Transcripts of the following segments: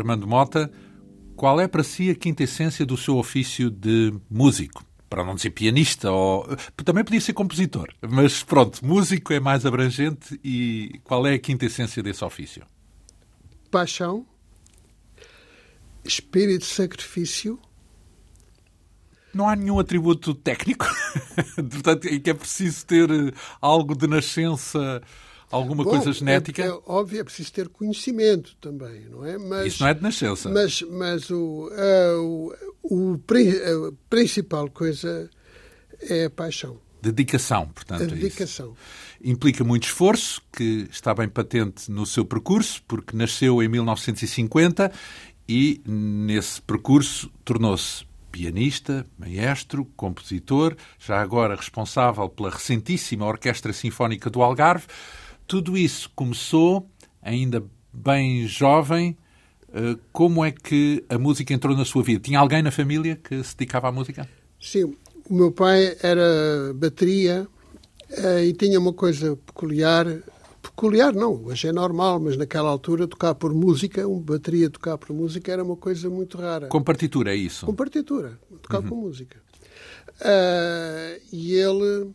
Armando Mota. Qual é para si a quinta essência do seu ofício de músico? Para não dizer pianista, ou também podia ser compositor, mas pronto, músico é mais abrangente e qual é a quinta essência desse ofício? Paixão, espírito de sacrifício. Não há nenhum atributo técnico, portanto, em que é preciso ter algo de nascença alguma Bom, coisa genética? É, é, óbvio, é preciso ter conhecimento também, não é? Mas, Isso não é de nascença. Mas, mas o, uh, o, o, a principal coisa é a paixão. Dedicação, portanto. A é dedicação. É Implica muito esforço, que está bem patente no seu percurso, porque nasceu em 1950 e, nesse percurso, tornou-se pianista, maestro, compositor, já agora responsável pela recentíssima Orquestra Sinfónica do Algarve. Tudo isso começou ainda bem jovem. Eh, como é que a música entrou na sua vida? Tinha alguém na família que se dedicava à música? Sim, o meu pai era bateria eh, e tinha uma coisa peculiar. Peculiar não, hoje é normal, mas naquela altura tocar por música, uma bateria tocar por música era uma coisa muito rara. Com partitura, é isso? Com partitura, tocar uhum. por música. Uh, e ele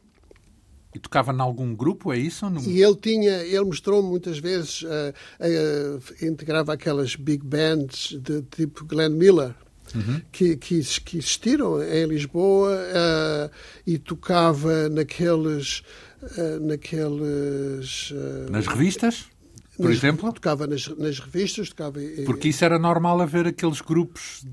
e tocava em algum grupo, é isso? No... E ele tinha, ele mostrou muitas vezes, uh, uh, integrava aquelas big bands de tipo Glenn Miller, Uhum. Que, que, que, existiram em Lisboa uh, e tocava naqueles. Uh, naqueles uh, nas revistas? Por nas, exemplo? Tocava nas, nas revistas. Tocava, Porque isso era normal haver aqueles grupos,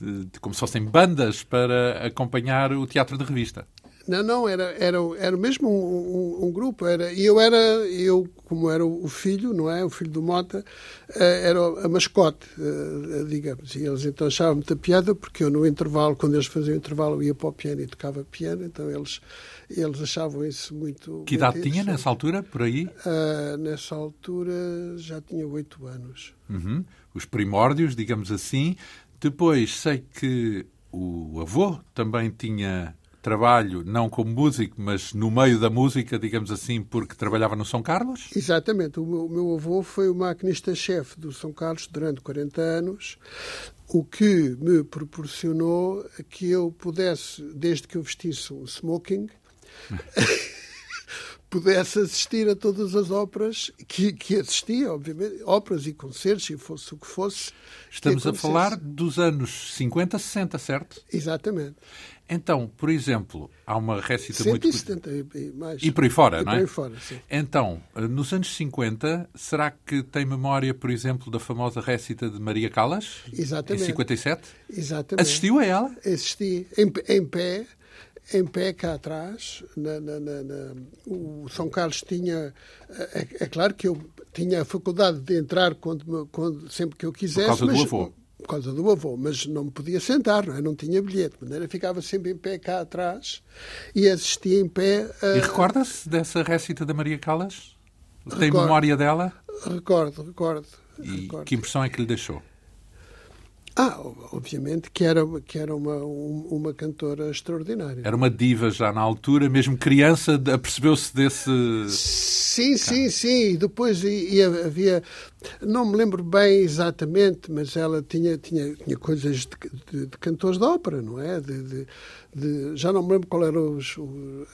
de, de, como se fossem bandas, para acompanhar o teatro de revista. Não, não, era, era, era mesmo um, um, um, grupo. Era, e eu era, eu, como era o filho, não é? O filho do Mota, eh, era a mascote, eh, digamos. E eles então achavam muita piada, porque eu no intervalo, quando eles faziam o intervalo, eu ia para o piano e tocava piano, então eles, eles achavam isso muito. Que idade tinha nessa altura, por aí? Uh, nessa altura já tinha oito anos. Uhum. Os primórdios, digamos assim. Depois sei que o avô também tinha trabalho, não como músico, mas no meio da música, digamos assim, porque trabalhava no São Carlos? Exatamente. O meu, o meu avô foi o maquinista-chefe do São Carlos durante 40 anos, o que me proporcionou que eu pudesse, desde que eu vestisse um smoking, pudesse assistir a todas as óperas que, que assistia, obviamente, óperas e concertos, e fosse o que fosse. Estamos a falar dos anos 50, 60, certo? Exatamente. Então, por exemplo, há uma récita 170 muito... e mais. E por aí fora, e não é? Por aí fora, sim. Então, nos anos 50, será que tem memória, por exemplo, da famosa récita de Maria Callas? Exatamente. Em 57? Exatamente. Assistiu a ela? Assisti. Em, em pé, em pé cá atrás, na, na, na, o São Carlos tinha. É, é, claro que eu tinha a faculdade de entrar quando, quando sempre que eu quisesse. Por causa mas, do avô por causa do avô, mas não me podia sentar, não, é? não tinha bilhete, de maneira ficava sempre em pé cá atrás e assistia em pé. A... E recorda-se dessa récita da Maria Callas? Tem recordo, memória dela? Recordo, recordo. E recordo. que impressão é que lhe deixou? Ah, obviamente que era, que era uma, uma cantora extraordinária. Era uma diva já na altura, mesmo criança, apercebeu-se desse. Sim, sim, sim. Depois e, havia. Não me lembro bem exatamente, mas ela tinha, tinha, tinha coisas de, de, de cantores de ópera, não é? De, de, de, já não me lembro qual eram os,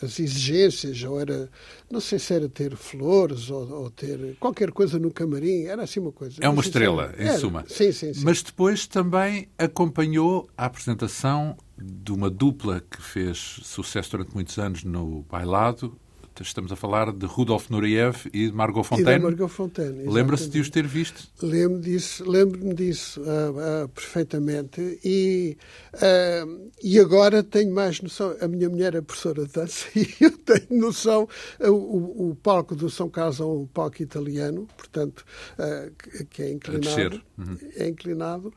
as exigências, ou era, não sei se era ter flores ou, ou, ter qualquer coisa no camarim, era assim uma coisa. É uma estrela, em era. suma. Sim, sim, sim. Mas depois também acompanhou a apresentação de uma dupla que fez sucesso durante muitos anos no bailado, Estamos a falar de Rudolf Nureyev e de Margot Fontaine. Margot Fontaine. Lembra-se de os ter visto? Lembro-me disso, lembro-me disso uh, uh, perfeitamente. E, uh, e agora tenho mais noção. A minha mulher é professora de dança e eu tenho noção. O, o palco do São Carlos é um palco italiano, portanto, que é inclinado. Uhum. É inclinado.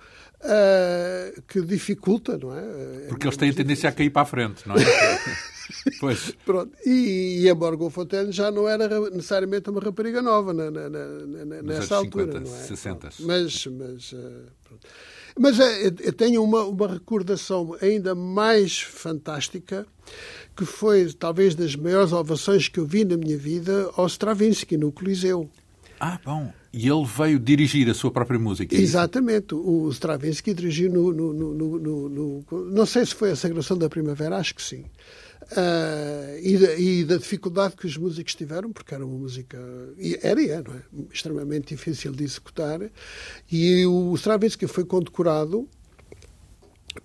que dificulta, não é? Porque eles têm a tendência a cair para a frente, não é? Pois. Pronto. E, e a Margot Fontaine já não era necessariamente uma rapariga nova na, na, na, nessa altura. 50, não é? 60. Mas, mas, uh, mas uh, eu tenho uma, uma recordação ainda mais fantástica, que foi talvez das maiores ovações que eu vi na minha vida ao Stravinsky, no Coliseu. Ah, bom. E ele veio dirigir a sua própria música. É Exatamente. O Stravinsky dirigiu no, no, no, no, Não sei se foi a Sagração da Primavera, acho que sim. Uh, e, da, e, da, dificuldade que os músicos tiveram, porque era uma música. Era e é, não é? Extremamente difícil de executar. E o Stravinsky foi condecorado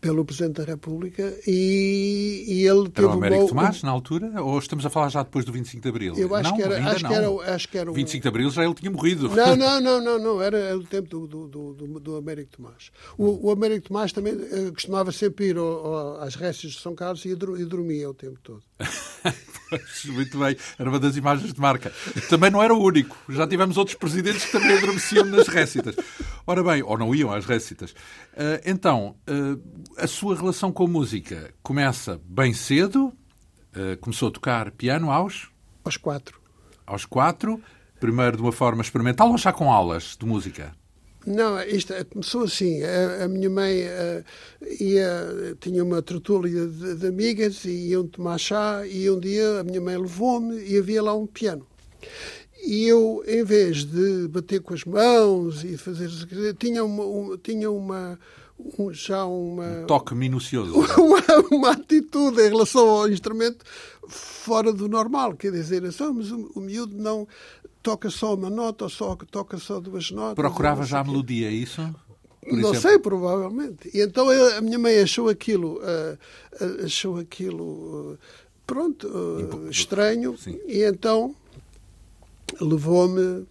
pelo Presidente da República e, e ele teve era o Américo uma... Tomás, na altura? Ou estamos a falar já depois do 25 de Abril? Eu acho não, que era... Acho não. que era, acho que era um... 25 de Abril já ele tinha morrido. Não, não, não, não, não. Era o tempo do, do, do, do Américo Tomás. O, o, Américo Tomás também uh, costumava sempre ir ao, ao, às récias de São Carlos e, e dormia o tempo todo. muito bem. Era uma das imagens de marca. Também não era o único. Já tivemos outros presidentes que também adormeciam nas récitas. Ora bem, ou não iam às récitas. Uh, então, uh, a sua relação com a música começa bem cedo. Uh, começou a tocar piano aos? Aos quatro. Aos quatro. Primeiro de uma forma experimental ou já com aulas de música? Não, isto é, começou assim. A, a minha mãe uh, ia, tinha uma tertúlia de, de, amigas e iam tomar chá e um dia a minha mãe levou-me e havia lá um piano. E eu, em vez de bater com as mãos e fazer... Tinha uma... uma tinha uma um, já uma... Um toque minucioso. Uma, uma, atitude em relação ao instrumento fora do normal. Quer dizer, só, mas o, o miúdo não toca só uma nota ou só toca só duas notas. Procurava já a melodia, é isso? Por não exemplo? sei, provavelmente. E então a minha mãe achou aquilo, uh, achou aquilo, uh, pronto, uh, estranho. Sim. E então levou-me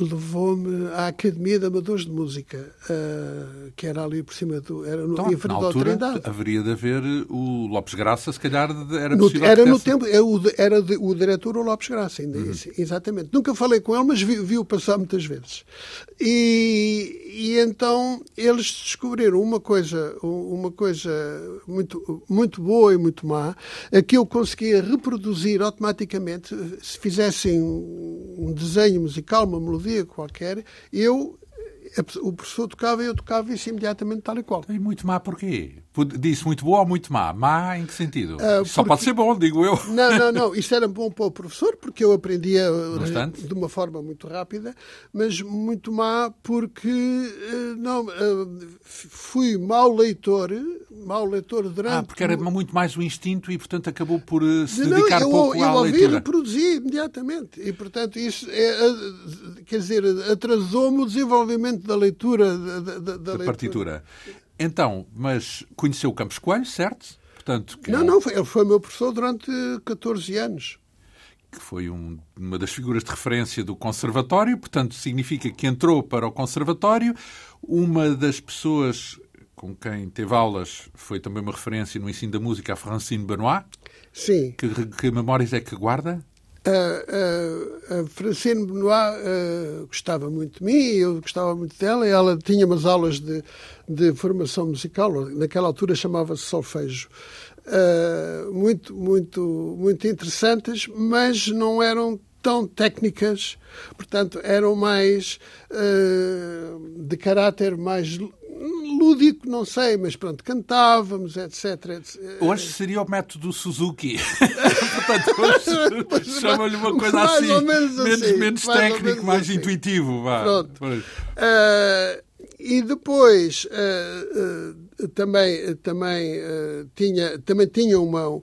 levou-me à Academia de Amadores de Música, uh, que era ali por cima do. Era no então, na altura, haveria de haver o Lopes Graça, se calhar era possível. No, era no tempo, era, é o, era o diretor o Lopes Graça, ainda, uhum. exatamente. Nunca falei com ele, mas vi, vi-o passar muitas vezes. E, e então eles descobriram uma coisa, uma coisa muito, muito boa e muito má, a que eu conseguia reproduzir automaticamente se fizessem um desenho musical uma melodia qualquer, eu o professor tocava e eu tocava isso imediatamente tal e qual. E muito má porquê? Disse muito boa ou muito má? Má em que sentido? Uh, porque... Só pode ser bom, digo eu. Não, não, não. Isso era bom para o professor, porque eu aprendia Bastante. de uma forma muito rápida, mas muito má porque uh, não, uh, fui mau leitor, mau leitor durante... Ah, porque era muito mais o instinto e, portanto, acabou por se não, dedicar eu, pouco eu à ouvi, leitura. Eu reproduzia imediatamente. E, portanto, isso, é, quer dizer, atrasou-me o desenvolvimento da leitura. Da, da, da, da leitura. partitura. Então, mas conheceu o Campos Coelho, certo? Portanto, não, é... não, ele foi meu professor durante 14 anos. Que foi um, uma das figuras de referência do Conservatório, portanto, significa que entrou para o Conservatório. Uma das pessoas com quem teve aulas foi também uma referência no ensino da música, a Francine Benoit. Sim. Que, que memórias é que guarda? A, a Francine Benoit uh, gostava muito de mim, eu gostava muito dela, ela tinha umas aulas de, de formação musical, naquela altura chamava-se solfejo, uh, muito, muito, muito interessantes, mas não eram tão técnicas, portanto, eram mais uh, de caráter mais lúdico, não sei, mas pronto, cantávamos, etc. etc. Hoje seria o método Suzuki. Portanto, hoje chama-lhe uma coisa mais assim, menos, menos, assim, menos técnico, menos mais assim. intuitivo. Vá. Pronto. Uh, e depois uh, uh, também, também, tinha, também tinha uma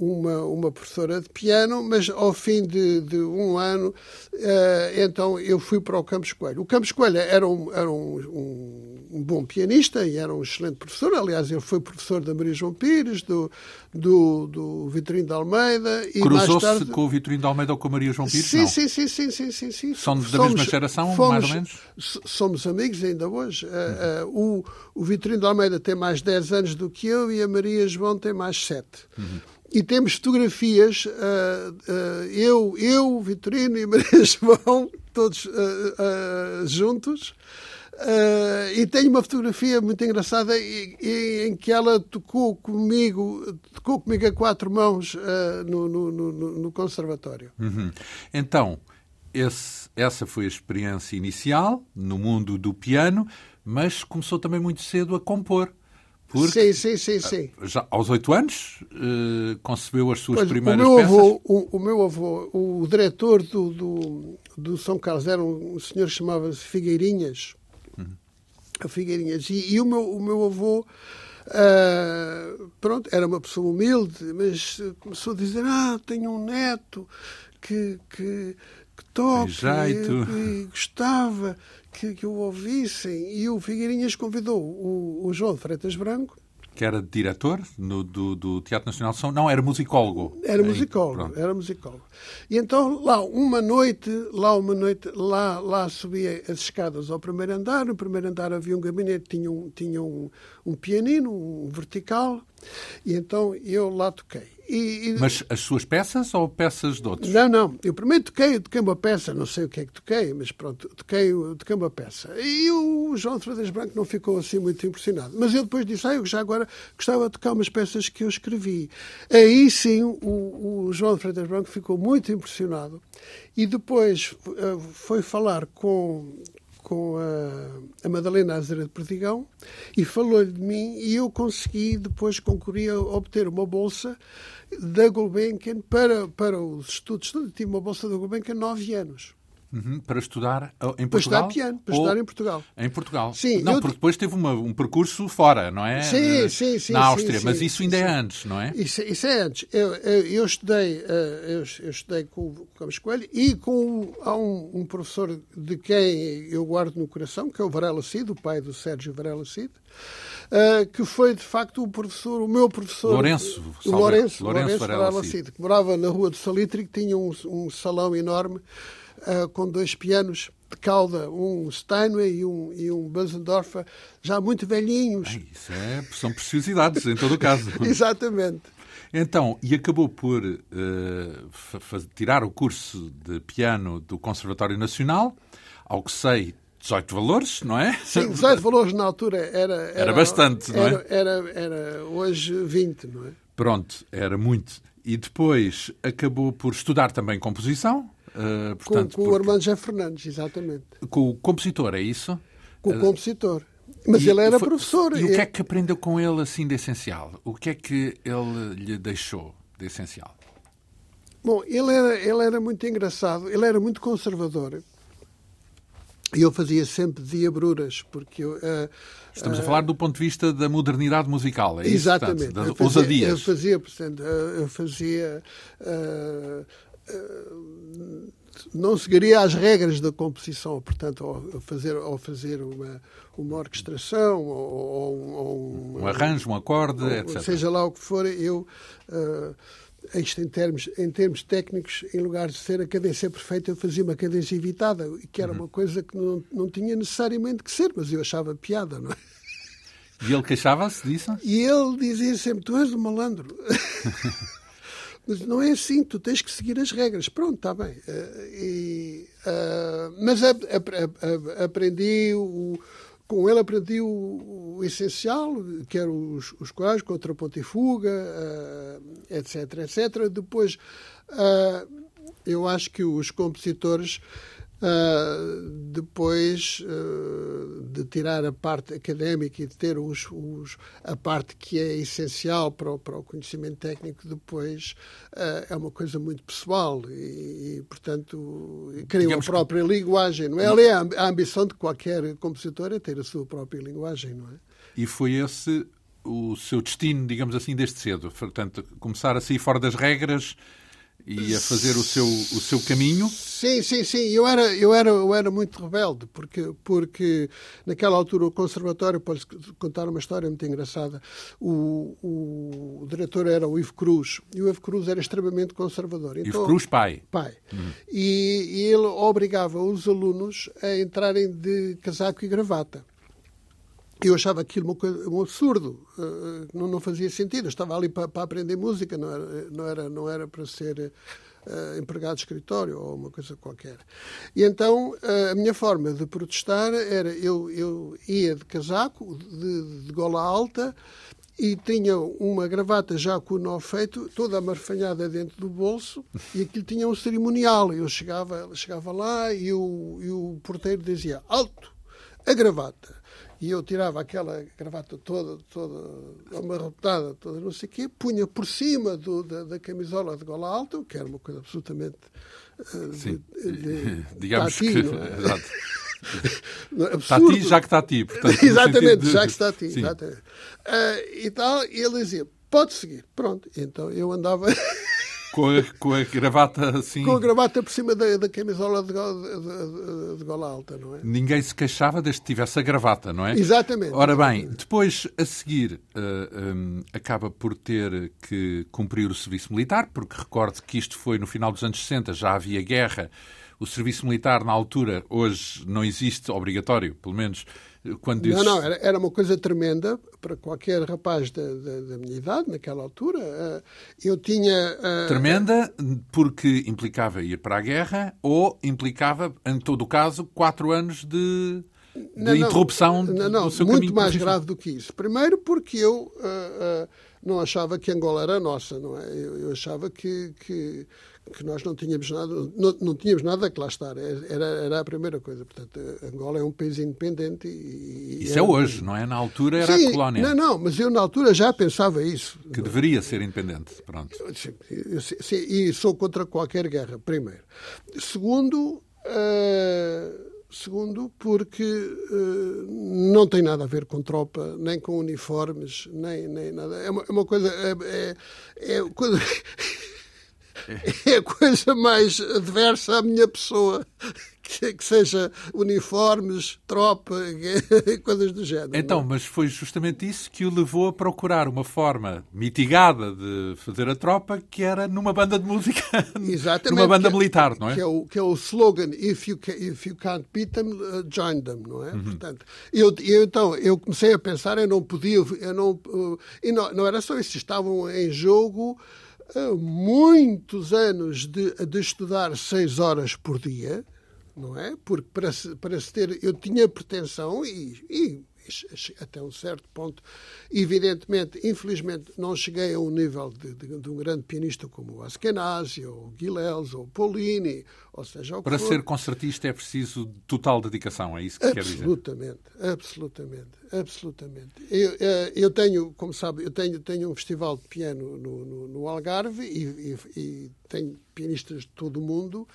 uma, uma professora de piano, mas ao fim de, de um ano, uh, então eu fui para o Campos Coelho. O Campos Coelho era um, era um, um, um, bom pianista e era um excelente professor. Aliás, ele foi professor da Maria João Pires, do, do, do Vitorino de Almeida. Cruzou-se tarde... com o Vitorino de Almeida ou com a Maria João Pires? Sim, sim, sim, sim, sim, sim, sim. São da somos, mesma geração, fomos, mais ou menos? Somos amigos ainda hoje. Uhum. Uh, uh, o, o Vitorino de Almeida tem mais 10 anos do que eu e a Maria João tem mais 7. Uhum e temos fotografias, uh, eu, eu, Vitorino e Maria João, todos uh, e tenho uma fotografia muito engraçada em, em, que ela tocou comigo, tocou comigo a quatro mãos no, no, no, no, conservatório. Uhum. Então, esse, essa foi a experiência inicial no mundo do piano, mas começou também muito cedo a compor. Porque, sim, sim, sim, sim. Já aos oito anos uh, concebeu as suas pois, primeiras o meu peças? Avô, o, o, meu avô, o diretor do, do, do São Carlos era um, um senhor que chamava-se Figueirinhas. A Figueirinhas. E, e, o, meu, o meu avô. Uh, pronto, era uma pessoa humilde, mas começou a dizer: Ah, tenho um neto que, que, que toca e, e, gostava que, que o ouvissem. E o Figueirinhas convidou o, o João de Freitas Branco que era diretor no, do, do, Teatro Nacional de São... Não, era musicólogo. Era musicólogo, era musicólogo. E então, lá, uma noite, lá uma noite, lá, lá subia as escadas ao primeiro andar. No primeiro andar havia um gabinete, tinha um, tinha um, um pianino, um vertical, e então eu lá toquei. E, e... Mas as suas peças ou peças de outros? Não, não. Eu primeiro toquei, toquei uma peça, não sei o que é que toquei, mas pronto, toquei, toquei uma peça. E o João de Freitas Branco não ficou assim muito impressionado. Mas eu depois disse, ah, eu já agora gostava de tocar umas peças que eu escrevi. Aí sim o, o João de Freitas Branco ficou muito impressionado e depois uh, foi falar com, com a, a Madalena Azera de Perdigão e falou-lhe de mim e eu consegui depois concorrer a obter uma bolsa da Gulbenkian para, para os estudos. Tive uma bolsa da Gulbenkian nove anos. Uhum, para estudar em Portugal? Para estudar piano, para estudar em Portugal. Em Portugal. Sim. Não, eu... porque depois teve uma, um percurso fora, não é? Sim, sim, sim. Na Áustria, sim, mas sim, isso sim, ainda é antes, não é? Isso, isso é antes. Eu, eu, eu estudei, eh, eu, eu, estudei com o Campos Coelho e com há um, um, professor de quem eu guardo no coração, que é o Varela Cid, o pai do Sérgio Varela Cid. Uh, que foi de facto o professor, o meu professor Lourenço, o Lourenço, Lourenço, Lourenço Varela Cid, que morava na rua do Salitre, que tinha um, um salão enorme uh, com dois pianos de cauda, um Steinway e um, e um Bösendorfer, já muito velhinhos. Isso é, são preciosidades, em todo o caso. Exatamente. Então, e acabou por uh, tirar o curso de piano do Conservatório Nacional, ao que sei, 18 valores, não é? Sim, 18 valores na altura era... Era, era bastante, não é? Era, era, era hoje 20, não é? Pronto, era muito. E depois acabou por estudar também composição, Uh, portanto, com, com porque... o Armando José Fernandes, exatamente. Com o compositor, é isso? Com o uh, compositor. Mas e ele era foi, professor. E o que é que aprendeu com ele assim de essencial? O que é que ele lhe deixou de essencial? Bom, ele era, ele era muito engraçado, ele era muito conservador. E eu fazia sempre diabruras, porque eu, uh, Estamos uh, a falar do ponto de vista da modernidade musical, é isso? Exatamente. Das ousadias. Eu fazia, portanto, eu fazia uh, não seguiria as regras da composição, portanto, ao fazer, ao fazer uma, uma orquestração ou, ou um arranjo, um acorde, ou, etc. Seja lá o que for, eu. Uh, isto em termos, em termos técnicos, em lugar de ser a cadência perfeita, eu fazia uma cadência evitada, que era uhum. uma coisa que não, não tinha necessariamente que ser, mas eu achava piada, não é? E ele queixava-se disso? E ele dizia sempre: Tu és um malandro. Mas não é assim, tu tens que seguir as regras. Pronto, está bem. Uh, e, uh, mas a, a, a, aprendi o, com ele aprendi o, o, essencial, que eram os, os quais, contraponto e fuga, uh, etc, etc. Depois, eu acho que os compositores Uh, depois uh, de tirar a parte académica e de ter os, os, a parte que é essencial para o, para o conhecimento técnico, depois uh, é uma coisa muito pessoal e, e portanto, cria a própria que... linguagem. Não é? Ali é a ambição de qualquer compositor é ter a sua própria linguagem, não é? E foi esse o seu destino, digamos assim, desde cedo. Portanto, começar a sair fora das regras e a fazer o seu, o seu caminho? Sim, sim, sim. Eu era, eu era, eu era muito rebelde, porque, porque naquela altura o conservatório, posso contar uma história muito engraçada, o, o, o diretor era o Ivo Cruz, e o Ivo Cruz era extremamente conservador. Então, Ivo Cruz, pai? Pai. Hum. E, e ele obrigava os alunos a entrarem de casaco e gravata. Eu achava aquilo um absurdo, uh, não, não, fazia sentido. Eu estava ali para, para, aprender música, não era, não era, não era para ser uh, empregado de escritório ou uma coisa qualquer. E então uh, a minha forma de protestar era: eu, eu ia de casaco, de, de gola alta, e tinha uma gravata já com o nó feito, toda amarfanhada dentro do bolso, e aquilo tinha um cerimonial. Eu chegava, chegava lá e o, e o porteiro dizia: alto, a gravata e eu tirava aquela gravata toda, toda amarrotada, toda não sei o quê, punha por cima do, da, da, camisola de gola alta, que era uma coisa absolutamente uh, Sim. De, de, digamos que exato. Tati, já que está a ti. Portanto, exatamente, de... já que está a ti. Uh, e tal, e ele dizia, pode seguir. Pronto, então eu andava... Com a, com a, gravata assim. Com a gravata por cima da, da camisola de, go, de, de, gola alta, não é? Ninguém se queixava desde que tivesse a gravata, não é? Exatamente. Ora bem, depois, a seguir, uh, eh, um, acaba por ter que cumprir o serviço militar, porque recordo que isto foi no final dos anos 60, já havia guerra. O serviço militar, na altura, hoje não existe obrigatório, pelo menos quando dizes... Não, não, era, era, uma coisa tremenda para qualquer rapaz da, da, da minha idade, naquela altura. Uh, eu tinha. Uh, tremenda porque implicava ir para a guerra ou implicava, em todo o caso, quatro anos de. De não, interrupção não, não, do seu muito mais grave do que isso. Primeiro porque eu uh, não achava que Angola era nossa, não é? Eu, eu achava que, que que nós não tínhamos nada, não, não tínhamos nada que lá estar. Era, era a primeira coisa. Portanto, Angola é um país independente e. Isso é hoje, não é? Na altura era sim, a colónia. Não, não, mas eu na altura já pensava isso. Que deveria ser independente. Pronto. Sim, sim, e sou contra qualquer guerra, primeiro. Segundo. Uh, Segundo, porque uh, não tem nada a ver com tropa, nem com uniformes, nem, nem nada. É uma, é uma coisa. É, é, é coisa é a coisa mais adversa à minha pessoa. Que, que seja uniformes, tropa, coisas do género. Então, não? mas foi justamente isso que o levou a procurar uma forma mitigada de fazer a tropa, que era numa banda de música, Exatamente, numa banda que, militar, não é? Que é o, que é o slogan If you, can, if you can't beat them, uh, join them, não é? Uhum. Portanto, eu, eu, então, eu comecei a pensar, eu não podia, eu não, uh, e não, não era só isso, estavam em jogo muitos anos de, de estudar seis horas por dia, não é? Porque para se, para se ter. Eu tinha pretensão e, e até um certo ponto. Evidentemente, infelizmente, não cheguei a um nível de, de, de um grande pianista como o Askenazi, ou Guilels, ou Paulini, ou seja, o Para ser concertista é preciso total dedicação, é isso que quer dizer? Absolutamente, absolutamente, absolutamente. Eu, eh, eu tenho, como sabe, eu tenho, tenho um festival de piano no, no, no Algarve e, e, e tenho pianistas de todo o mundo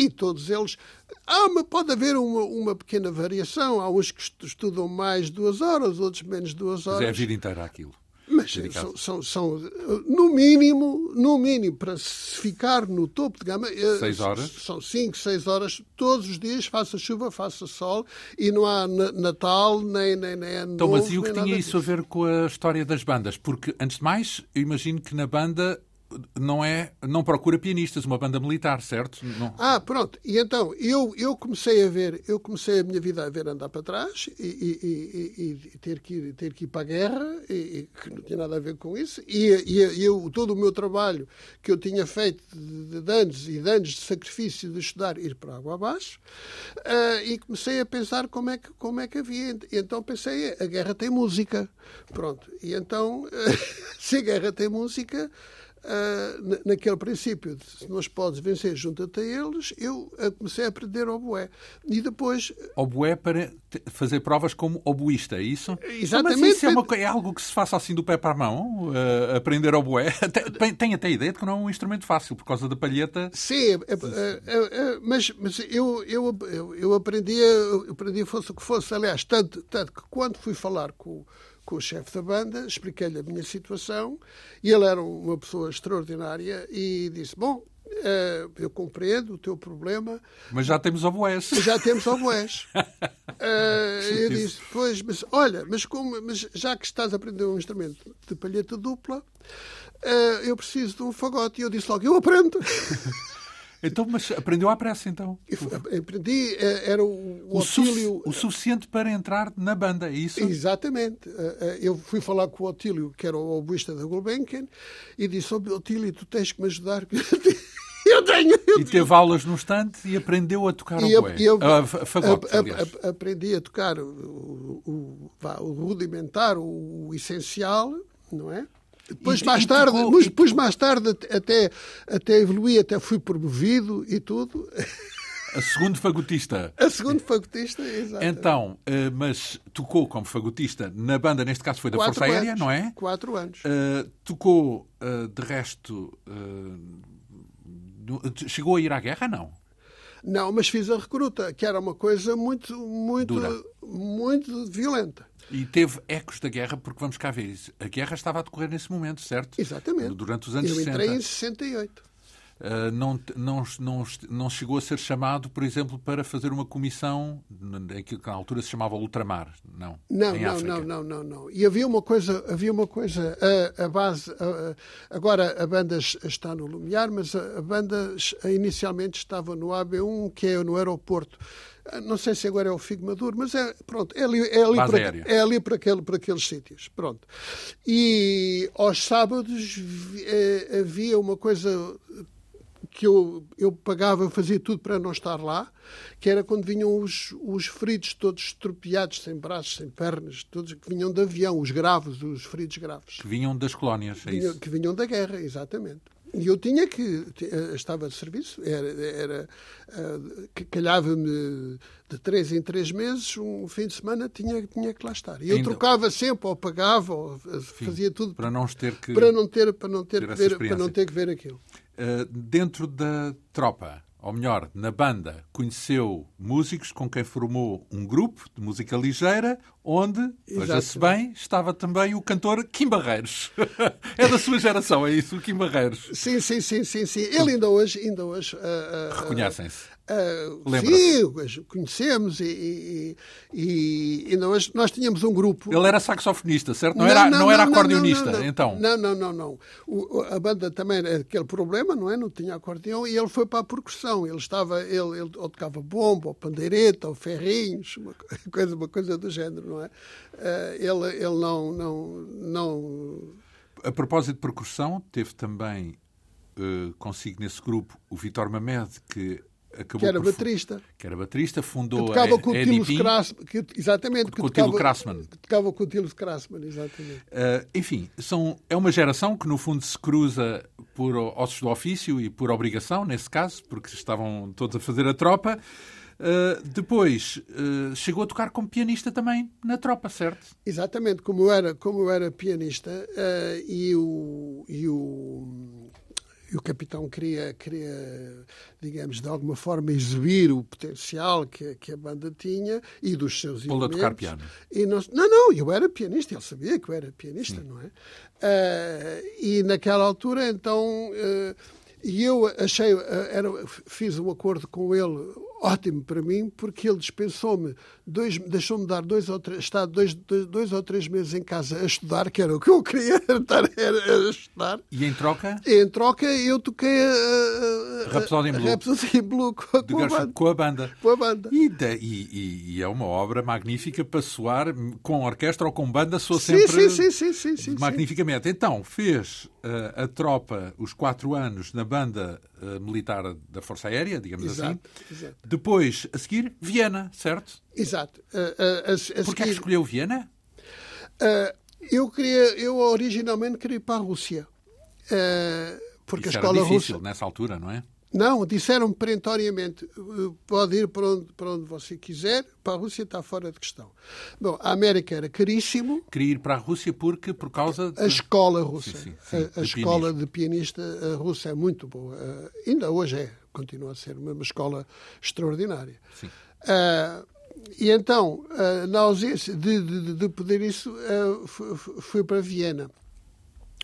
e todos eles. Ah, mas pode haver uma, uma pequena variação. Há uns que estudam mais duas horas, outros menos duas horas. Mas é a vida inteira aquilo. Mas são, são, são, no mínimo, no mínimo, para se ficar no topo de gama, eh, seis horas. são cinco, seis horas todos os dias, faça chuva, faça sol, e não há Natal, nem, nem, nem ano Então, novo, mas e o que tinha isso a ver com a história das bandas? Porque, antes de mais, eu imagino que na banda não é não procura pianistas, uma banda militar, certo? Não. Ah, pronto. E então eu eu comecei a ver, eu comecei a minha vida a ver andar para trás e, e, e, e ter que ir ter que ir para a guerra que não tinha nada a ver com isso e, eu todo o meu trabalho que eu tinha feito de, de anos e de anos de sacrifício de estudar ir para a água abaixo uh, e comecei a pensar como é que como é que havia e então pensei a guerra tem música pronto e então se a guerra tem música Uh, naquele princípio de se nos podes vencer, junta-te a eles, eu uh, comecei a aprender oboé. E depois. Oboé para fazer provas como oboísta, é isso? Exatamente. Mas isso é, uma, é, algo que se faça assim do pé para a mão, uh, aprender oboé. Tem, tem até a ideia de que não é um instrumento fácil, por causa da palheta. Sim, é, é, mas, mas eu, eu, eu, eu aprendi, eu aprendi fosse o que fosse. Aliás, tanto, tanto que quando fui falar com com o chefe da banda, expliquei-lhe a minha situação e ele era uma pessoa extraordinária e disse: Bom, uh, eu compreendo o teu problema. Mas já temos oboés. Já temos oboés. uh, eu disse: Pois, mas olha, mas, como, mas já que estás a aprender um instrumento de palheta dupla, uh, eu preciso de um fagote. E eu disse logo: Eu aprendo. Então, mas aprendeu à pressa, então? Aprendi, eh, era o, o, Otílio... o suficiente para entrar na banda, é isso? Exatamente. Eh, eh, eu fui falar com o Otílio, que era o oboísta da Gulbenkian, e disse, oh, Otílio, tu tens que me ajudar, eu tenho. Eu e teve aulas no estante e aprendeu a tocar e o bué. Eu, a, fagote, a, a, aprendi a tocar o, o, o rudimentar, o, o essencial, não é? Depois, e, mais, e tarde, tocou, depois mais tarde, até, até evoluí, até fui promovido e tudo. A segundo fagotista. A segundo fagotista, exato. Então, uh, mas tocou como fagotista na banda, neste caso foi da Quatro Força Aérea, anos. não é? Quatro anos. Uh, tocou, uh, de resto, chegou a ir à guerra, não? Não, mas fiz a recruta, que era uma coisa muito, muito, Dura. muito violenta. E teve ecos da guerra, porque vamos cá ver, a guerra estava a decorrer nesse momento, certo? Exatamente. Durante os anos Eu 60. entrei em 68. Uh, não, não, não, não chegou a ser chamado, por exemplo, para fazer uma comissão naquilo que na altura se chamava ultramar, não? Não, não, não, não, não, não. E havia uma coisa, havia uma coisa, a, a base, a- agora a banda está no Lumiar, mas a, a banda inicialmente estava no AB1, que é no aeroporto. Ah, Não sei se agora é o Figo Maduro, mas é, pronto, é ali, é ali, para, é ali para, aquele, para aqueles sítios. Pronto. E aos sábados eh, havia uma coisa que eu, eu pagava, fazia tudo para não estar lá, que era quando vinham os, os feridos todos estropiados, sem braços, sem pernas, todos que vinham de avião, os graves, os feridos graves, Que vinham das colónias, é vinham- isso? que vinham da guerra, exatamente. E eu tinha que, eh, estava de serviço, era, era eh, calhava-me de três em três meses, um fim de semana tinha, tinha que lá estar. E eu Ainda- trocava sempre, ou pagava, ou eh, fazia tudo Para não ter que. para não ter, para não ter, ter ver, para não ter que ver aquilo. Uh, dentro da tropa, ou melhor, na banda, conheceu músicos com quem formou um grupo de música ligeira, onde, veja-se bem, estava também o cantor Kim Barreiros. é da sua geração, é isso, o Kim Barreiros. Sim, sim, sim, sim, sim. Ele ainda hoje, ainda hoje ah, ah, Reconhecem-se. Lembra-se? sim, conhecemos e, e, e hoje nós tínhamos um grupo. Ele era saxofonista, certo? Não, era, não, era acordeonista, não, não. então. Não, não, não, não. O- a banda também era aquele problema, não é? Não tinha acordeão e ele foi para a percussão. Ele estava, ele, ele ou tocava bomba, ou pandeireta, ou ferrinhos, uma co- coisa, uma coisa do género, não é? Ah, ele, ele não, não, não A propósito de percussão, teve também uh, consigo nesse grupo o Vitor Mamed, que acabou que era por baterista. que era baterista, Que fundou tocava a, com. Krasman, que, exatamente, que Com o Tilo tocava, Krasman. que tocava com o Tilos Krasman, exatamente. Uh, enfim, são, é uma geração que, no fundo, se cruza por ossos do ofício e por obrigação, nesse caso, porque estavam todos a fazer a tropa. Uh, depois, uh, chegou a tocar como pianista também na tropa, certo? Exatamente, como eu era, como eu era pianista e, o, e, o, e o capitão queria, queria, digamos, de alguma forma exibir o potencial que, que a banda tinha e dos seus Pô-lo a elementos. tocar piano. E não, não, não, eu era pianista, ele sabia que eu era pianista, não é? Eh, e naquela altura, então, eh, e eu achei, eh, era, fiz um acordo com ele ótimo para mim, porque ele dispensou-me, dois- deixou-me dar dois ou três, estar dois, dois, dois ou três meses em casa a estudar, que era o que eu queria estar a estudar. E em troca, E, em troca, eu toquei a, a, Rhapsody in Blue. Rhapsody in Blue com, a- de com a banda. com a banda. Com a banda. E, da- e- e- é uma obra magnífica para soar com orquestra ou com banda, soa Sim, sempre sim, sim, sim, sim, sim, sim. magnificamente. Então, fez uh, a tropa os quatro anos na banda uh, militar da Força Aérea, digamos Exato, assim. exato. Depois, a seguir, Viena, certo? Exato. A, a, a, a Porquê é que escolheu Viena? Ah, eu queria, eu originalmente queria ir para a Rússia. Ah, porque Isso a era escola difícil russa. nessa altura, não é? Não, disseram-me perentoriamente: "Uh, pode ir para onde, para onde você quiser, para a Rússia está fora de questão. Bom, a América era caríssimo, Queria ir para a Rússia porque, por causa... a De... escola russa, Sim, sim, sim, a, a de escola de pianista uh, russa é muito boa. Uh, ainda hoje é, continua a ser uma, uma escola extraordinária. Ah, e então, ah, na ausência de, de, de poder isso, ah, fu- fu- fui para Viena.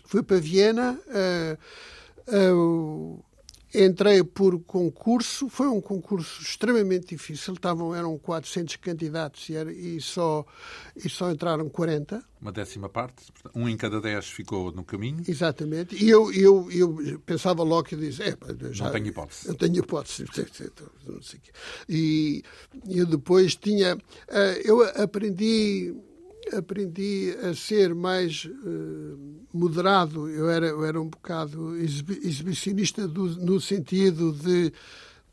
Fui para Viena, ah, ah, entrei por concurso, foi um concurso extremamente difícil, estavam, eram 400 candidatos e, era- e só, e só entraram 40. Uma décima parte. Um em cada dez ficou no caminho. Exatamente. E eu, eu, eu pensava logo que disse, é, já, Não tenho hipótese. Eu tenho hipótese. Não sei o quê. E eu depois tinha. eh, Eu aprendi aprendi a ser mais eh, moderado. Eu era, eu era um bocado exibi- exibicionista do- no sentido de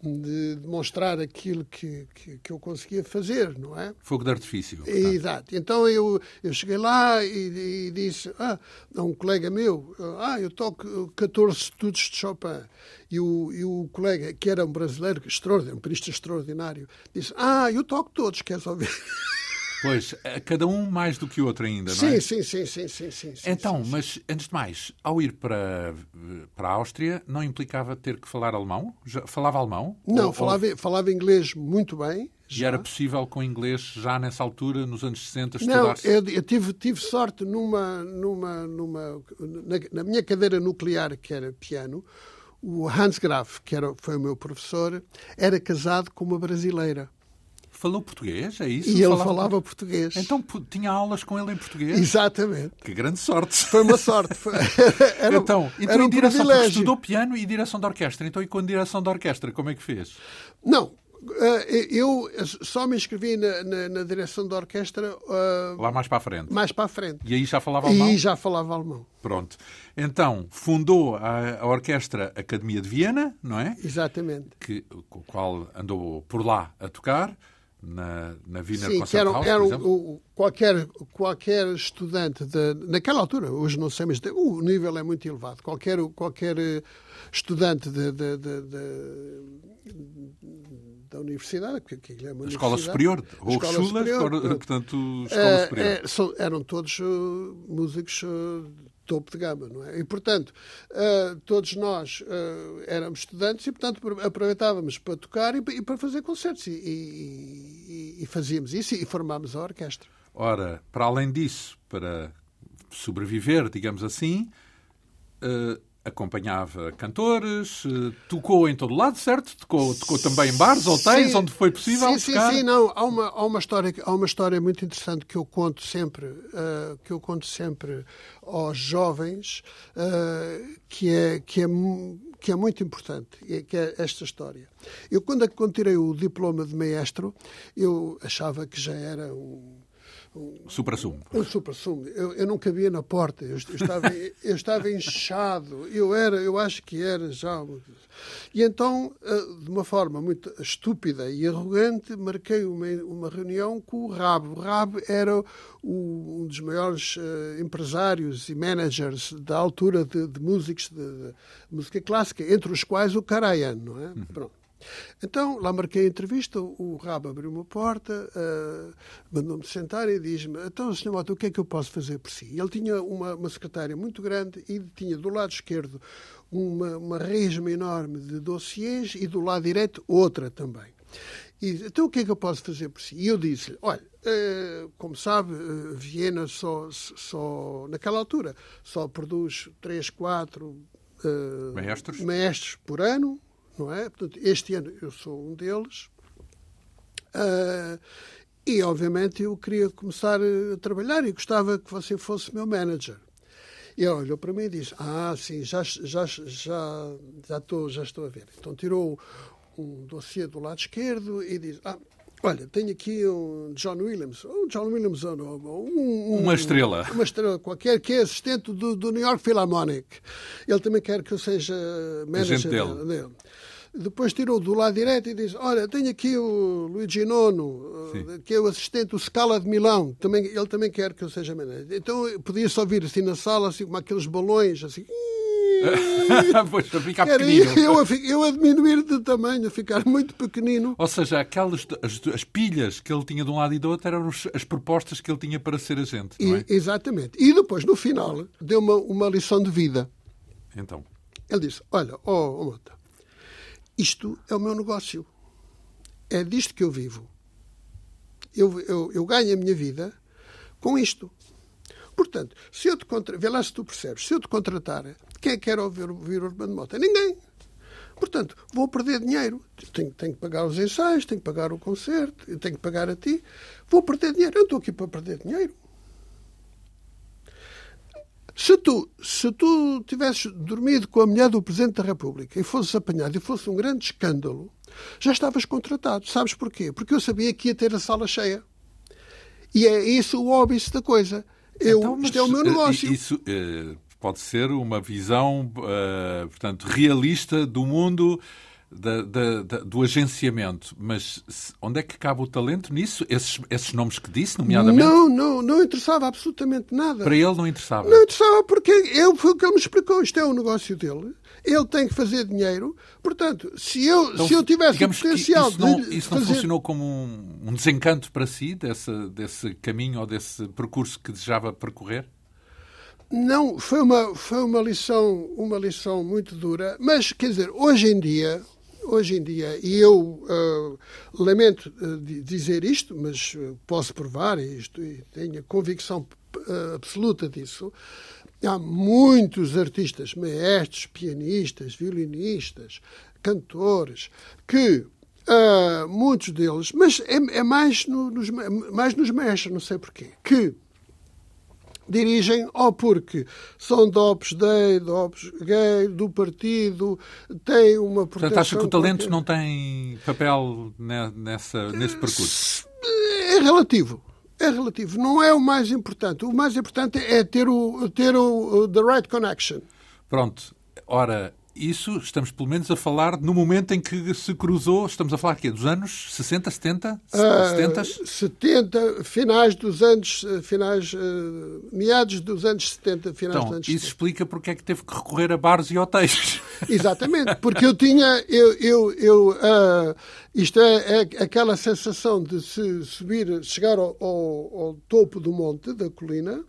de demonstrar aquilo que, que, que, eu conseguia fazer, não é? Fogo de artifício. Portanto. Exato. Então eu, eu cheguei lá e, e, disse ah, a um colega meu, ah, eu toco 14 estudos de Chopin. E o, e o colega, que era um brasileiro extraordinário, um pianista extraordinário, disse, ah, eu toco todos, queres ouvir? Pois, cada um mais do que o outro ainda, não é? Sim, sim, sim, sim, sim. Então, mas antes de mais, ao ir para, para a Áustria, não implicava ter que falar alemão? Falava alemão? Não, falava, falava inglês muito bem. E era possível com inglês, já nessa altura, nos anos 60, estudar Não, eu, eu, tive, tive sorte numa, numa, numa na, na minha cadeira nuclear, que era piano, o Hans Graf, que era, foi o meu professor, era casado com uma brasileira falou português, é isso? E ele falava, falava português. Então tinha aulas com ele em português? Exatamente. Que grande sorte. Foi uma sorte. Era, então, então era um direção, estudou piano e direção de orquestra. Então, e com direção de orquestra, como é que fez? Não, eh, eu só me inscrevi na, na, na direção da orquestra. Uh, Lá mais para a frente. Mais para a frente. E aí já falava alemão? E aí já falava alemão. Pronto. Então, fundou a, a Orquestra Academia de Viena, não é? Exatamente. Que, com o qual andou por lá a tocar na, na Wiener Sim, que era, era o, qualquer, qualquer estudante, de, naquela altura, hoje não sei, mas de, o nível é muito elevado, qualquer, qualquer estudante de, de, da universidade, porque aquilo é uma Escola Superior, ou escola superior, portanto, Escola é, Superior. É, são, eram todos uh, músicos uh, topo de gama, não é? E, portanto, uh, todos nós uh, éramos estudantes e, portanto, aproveitávamos para tocar e, e para fazer concertos. E, e, e, fazíamos isso e formámos a orquestra. Ora, para além disso, para sobreviver, digamos assim, uh, acompanhava cantores, eh, tocou em todo lado, certo? Tocou, tocou também em bares, hotéis, sim, onde foi possível sim, tocar? Sim, sim, não. Há uma, há uma, história, há uma história muito interessante que eu conto sempre, uh, que eu conto sempre aos jovens, uh, que, é, que, é, que é muito importante, que é esta história. Eu, quando, quando tirei o diploma de maestro, eu achava que já era um um, supra-sumo. Um supra-sumo. Eu, eu não cabia na porta, eu, eu, estava, eu estava inchado, eu era, eu acho que era já. E então, eh, de uma forma muito estúpida e arrogante, marquei uma, uma reunião com o Rab. O Rab era o, um dos maiores uh, empresários e managers da altura de, de músicos de, de, música clássica, entre os quais o Karajan, não é? Uhum. Pronto. Então, lá marquei a entrevista, o Rabo abriu uma porta, uh, mandou-me sentar e diz-me, então, Sr. Mota, o que é que eu posso fazer por si? Ele tinha uma, uma secretária muito grande e tinha do lado esquerdo uma, uma resma enorme de dossiês e do lado direito outra também. E então o que é que eu posso fazer por si? E eu disse-lhe, olha, uh, como sabe, uh, Viena só, só, naquela altura, só produz três, quatro uh, maestros? maestros por ano, não é? Portanto, este ano eu sou um deles. Uh, e, obviamente, eu queria começar a trabalhar e gostava que você fosse meu manager. E ele olhou para mim e disse: Ah, sim, já, já, já, já, estou, já estou a ver. Então tirou um dossiê do lado esquerdo e disse: Ah, olha, tenho aqui um John Williams, um John Williams, um, um, uma estrela. Uma estrela qualquer, que é assistente do, do New York Philharmonic. Ele também quer que eu seja manager dele. dele. Depois tirou do lado direito e disse: Olha, tenho aqui o Luigi Nono, Sim. Eh, que é o assistente do Scala de Milão. Também, ele também quer que eu seja manager. Então podia-se ouvir assim na sala, assim, como aqueles balões, assim. pois, a ficar pequenino. Eu, eu, eu a diminuir de tamanho, a ficar muito pequenino. Ou seja, aquelas, as, as, pilhas que ele tinha de um lado e do outro eram as propostas que ele tinha para ser agente, não é? E, exatamente. E depois, no final, deu uma, uma lição de vida. Então? Ele disse, olha, oh, oh Mota, isto é o meu negócio. É disto que eu vivo. Eu, eu, eu ganho a minha vida com isto. Portanto, se eu te contratar, vê lá se tu percebes, se eu te contratar, quem que quer ouvir, ouvir o Urbano Mota? Ninguém. Portanto, vou perder dinheiro. Tenho, tenho, que pagar os ensaios, tenho que pagar o concerto, tenho que pagar a ti. Vou perder dinheiro. Eu estou aqui para perder dinheiro. Se tu, se tu tivesses dormido com a mulher do Presidente da República e fosses apanhado e fosse um grande escândalo, já estavas contratado. Sabes porquê? Porque eu sabia que ia ter a sala cheia. E é isso o óbvio da coisa. Eu, então, isto é o meu eh, negócio. Isso uh, pode ser uma visão, uh, portanto, realista do mundo da, da, da, do agenciamento, mas onde é que cabe o talento nisso? Esses, esses nomes que disse, nomeadamente? Não, não, não interessava absolutamente nada. Para ele não interessava? Não interessava porque eu, foi o que ele me explicou. Isto é o negócio dele. Ele tem que fazer dinheiro. Portanto, se eu, então, se eu tivesse o potencial isso não, isso não fazer... funcionou como um, um, desencanto para si, desse, desse caminho ou desse percurso que desejava percorrer? Não, foi uma, foi uma lição, uma lição muito dura, mas quer dizer, hoje em dia, hoje em dia, e eu uh, lamento uh, dizer isto, mas uh, posso provar isto e tenho a convicção absoluta disso, há muitos artistas, maestros, pianistas, violinistas, cantores, que muitos deles, mas é, é mais, no, nos, mais nos maestros, não sei porquê, que dirigem ou porque são Dei, de Opus Gay, do partido, têm uma proteção... Portanto, acha que o talento não tem papel nessa, nesse percurso? É relativo. É relativo. Não é o mais importante. O mais importante é ter o, ter o the right connection. Pronto. Ora, isso estamos pelo menos a falar no momento em que se cruzou, estamos a falar aqui dos anos 60, 70? Uh, 70? 70, finais dos anos, eh, finais, uh, meados dos anos 70, finais então, dos anos isso 70. explica porque é que teve que recorrer a bares e hotéis. Exatamente, porque eu tinha, eu, eu, eu uh, isto é, é, aquela sensação de se subir, chegar ao, ao, ao topo do monte, da colina,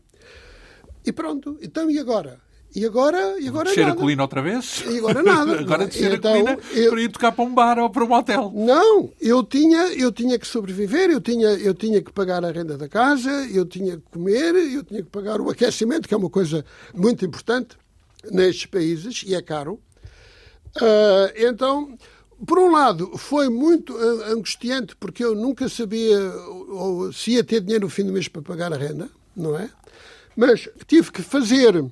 e pronto, então e agora? E agora, e agora descer nada. a colina outra vez? E agora nada. agora descer então, a colina eu... para ir tocar para um bar ou para um hotel. Não, eu tinha, eu tinha que sobreviver, eu tinha, eu tinha que pagar a renda da casa, eu tinha que comer, eu tinha que pagar o aquecimento, que é uma coisa muito importante nestes países e é caro. Uh, então, por um lado, foi muito angustiante porque eu nunca sabia ou, se ia ter dinheiro no fim do mês para pagar a renda, não é? Mas tive que fazer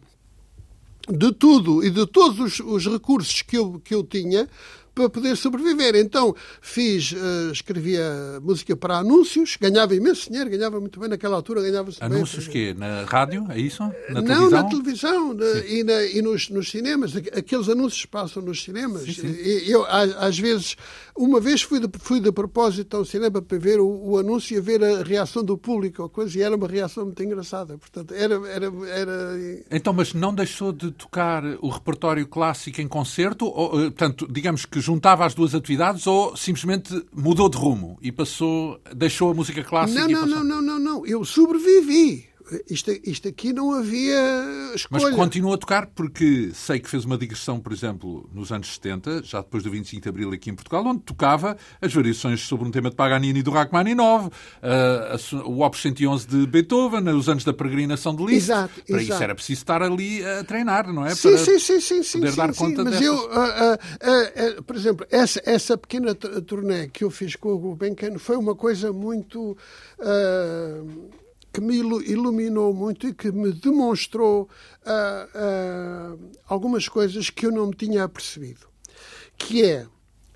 de tudo e de todos os, os, recursos que eu, que eu tinha para poder sobreviver. Então fiz, uh, escrevia música para anúncios, ganhava imenso dinheiro, ganhava muito bem naquela altura, ganhava-se Anúncios bem. quê? Na rádio? É isso? Na Não, televisão? na televisão na, e, na, e nos, nos, cinemas. Aqueles anúncios passam nos cinemas. Sim, sim. Eu, às vezes, uma vez fui de, fui de propósito ao cinema para ver o, o anúncio e ver a reação do público, coisa, e era uma reação muito engraçada. Portanto, era, era, era... Então, mas não deixou de tocar o repertório clássico em concerto? Ou, eh, portanto, digamos que juntava as duas atividades ou simplesmente mudou de rumo e passou, deixou a música clássica? Não, não, não, não, não, não. Eu sobrevivi. Isto, isto aqui não havia escolha. Mas continua a tocar porque sei que fez uma digressão, por exemplo, nos anos 70, já depois do 25 de Abril aqui em Portugal, onde tocava as variações sobre um tema de Paganini e do Rachmaninoff, uh, o Opus 111 de Beethoven, os anos da peregrinação de Liszt. Exato, Para exato. isso era preciso estar ali a treinar, não é? Sim, Para sim, sim, sim, sim, poder sim, dar sim, conta Mas dessas... eu, uh, uh, por exemplo, essa, essa pequena turnê que eu fiz com o Gulbenkian foi uma coisa muito que me iluminou muito e que me demonstrou uh, uh, algumas coisas que eu não me tinha apercebido. Que é,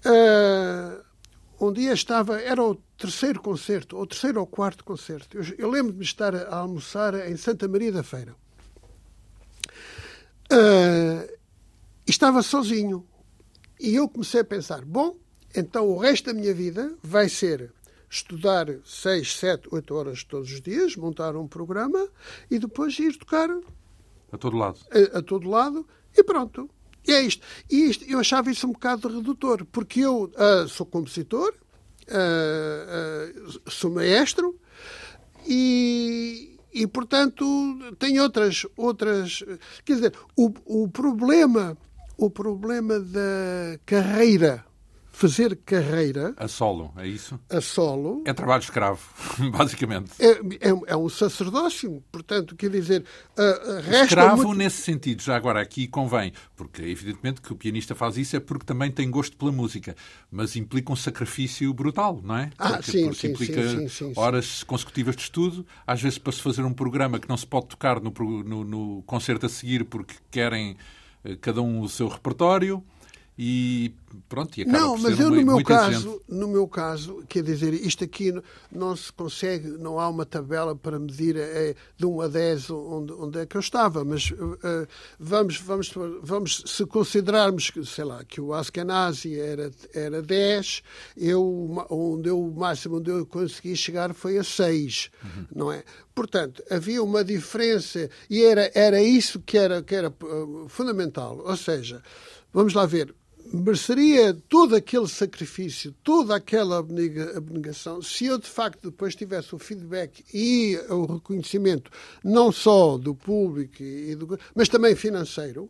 uh, um dia estava, era o terceiro concerto, ou terceiro ou quarto concerto. Eu, eu lembro-me de estar a almoçar em Santa Maria da Feira. estava sozinho. E eu comecei a pensar, bom, então o resto da minha vida vai ser estudar 6, 7, 8 horas todos os dias, montar um programa e depois ir tocar a todo lado. A, a todo lado e pronto. E é isto. E isto, eu achava isso um bocado redutor, porque eu uh, sou compositor, uh, uh, sou maestro e, e, portanto, tenho outras, outras. Quer dizer, o, o problema, o problema da carreira fazer carreira. A solo, é isso? A solo. É trabalho escravo, basicamente. É, é, é um sacerdócio, portanto, quer dizer. Uh, escravo muito... nesse sentido, já agora aqui convém, porque evidentemente que o pianista faz isso é porque também tem gosto pela música, mas implica um sacrifício brutal, não é? Ah, porque, sim, porque sim, implica sim, sim, horas consecutivas de estudo, às vezes para se fazer um programa que não se pode tocar no, no, no concerto a seguir porque querem eh, cada um o seu repertório e pronto, e acaba não, mas eu no meu caso, exigente. no meu caso, quer dizer, isto aqui não se consegue, não há uma tabela para medir é, de 1 a 10 onde, onde é que eu estava, mas uh, vamos, vamos, vamos, se considerarmos que, sei lá, que o Askenazi era, era 10, eu, onde eu, o máximo onde eu consegui chegar foi a 6, uhum. não é? Portanto, havia uma diferença e era, era isso que era, que era uh, fundamental, ou seja, vamos lá ver, mereceria todo aquele sacrifício, toda aquela abnegação, se eu de facto depois tivesse o feedback e o reconhecimento não só do público, e do, mas também financeiro,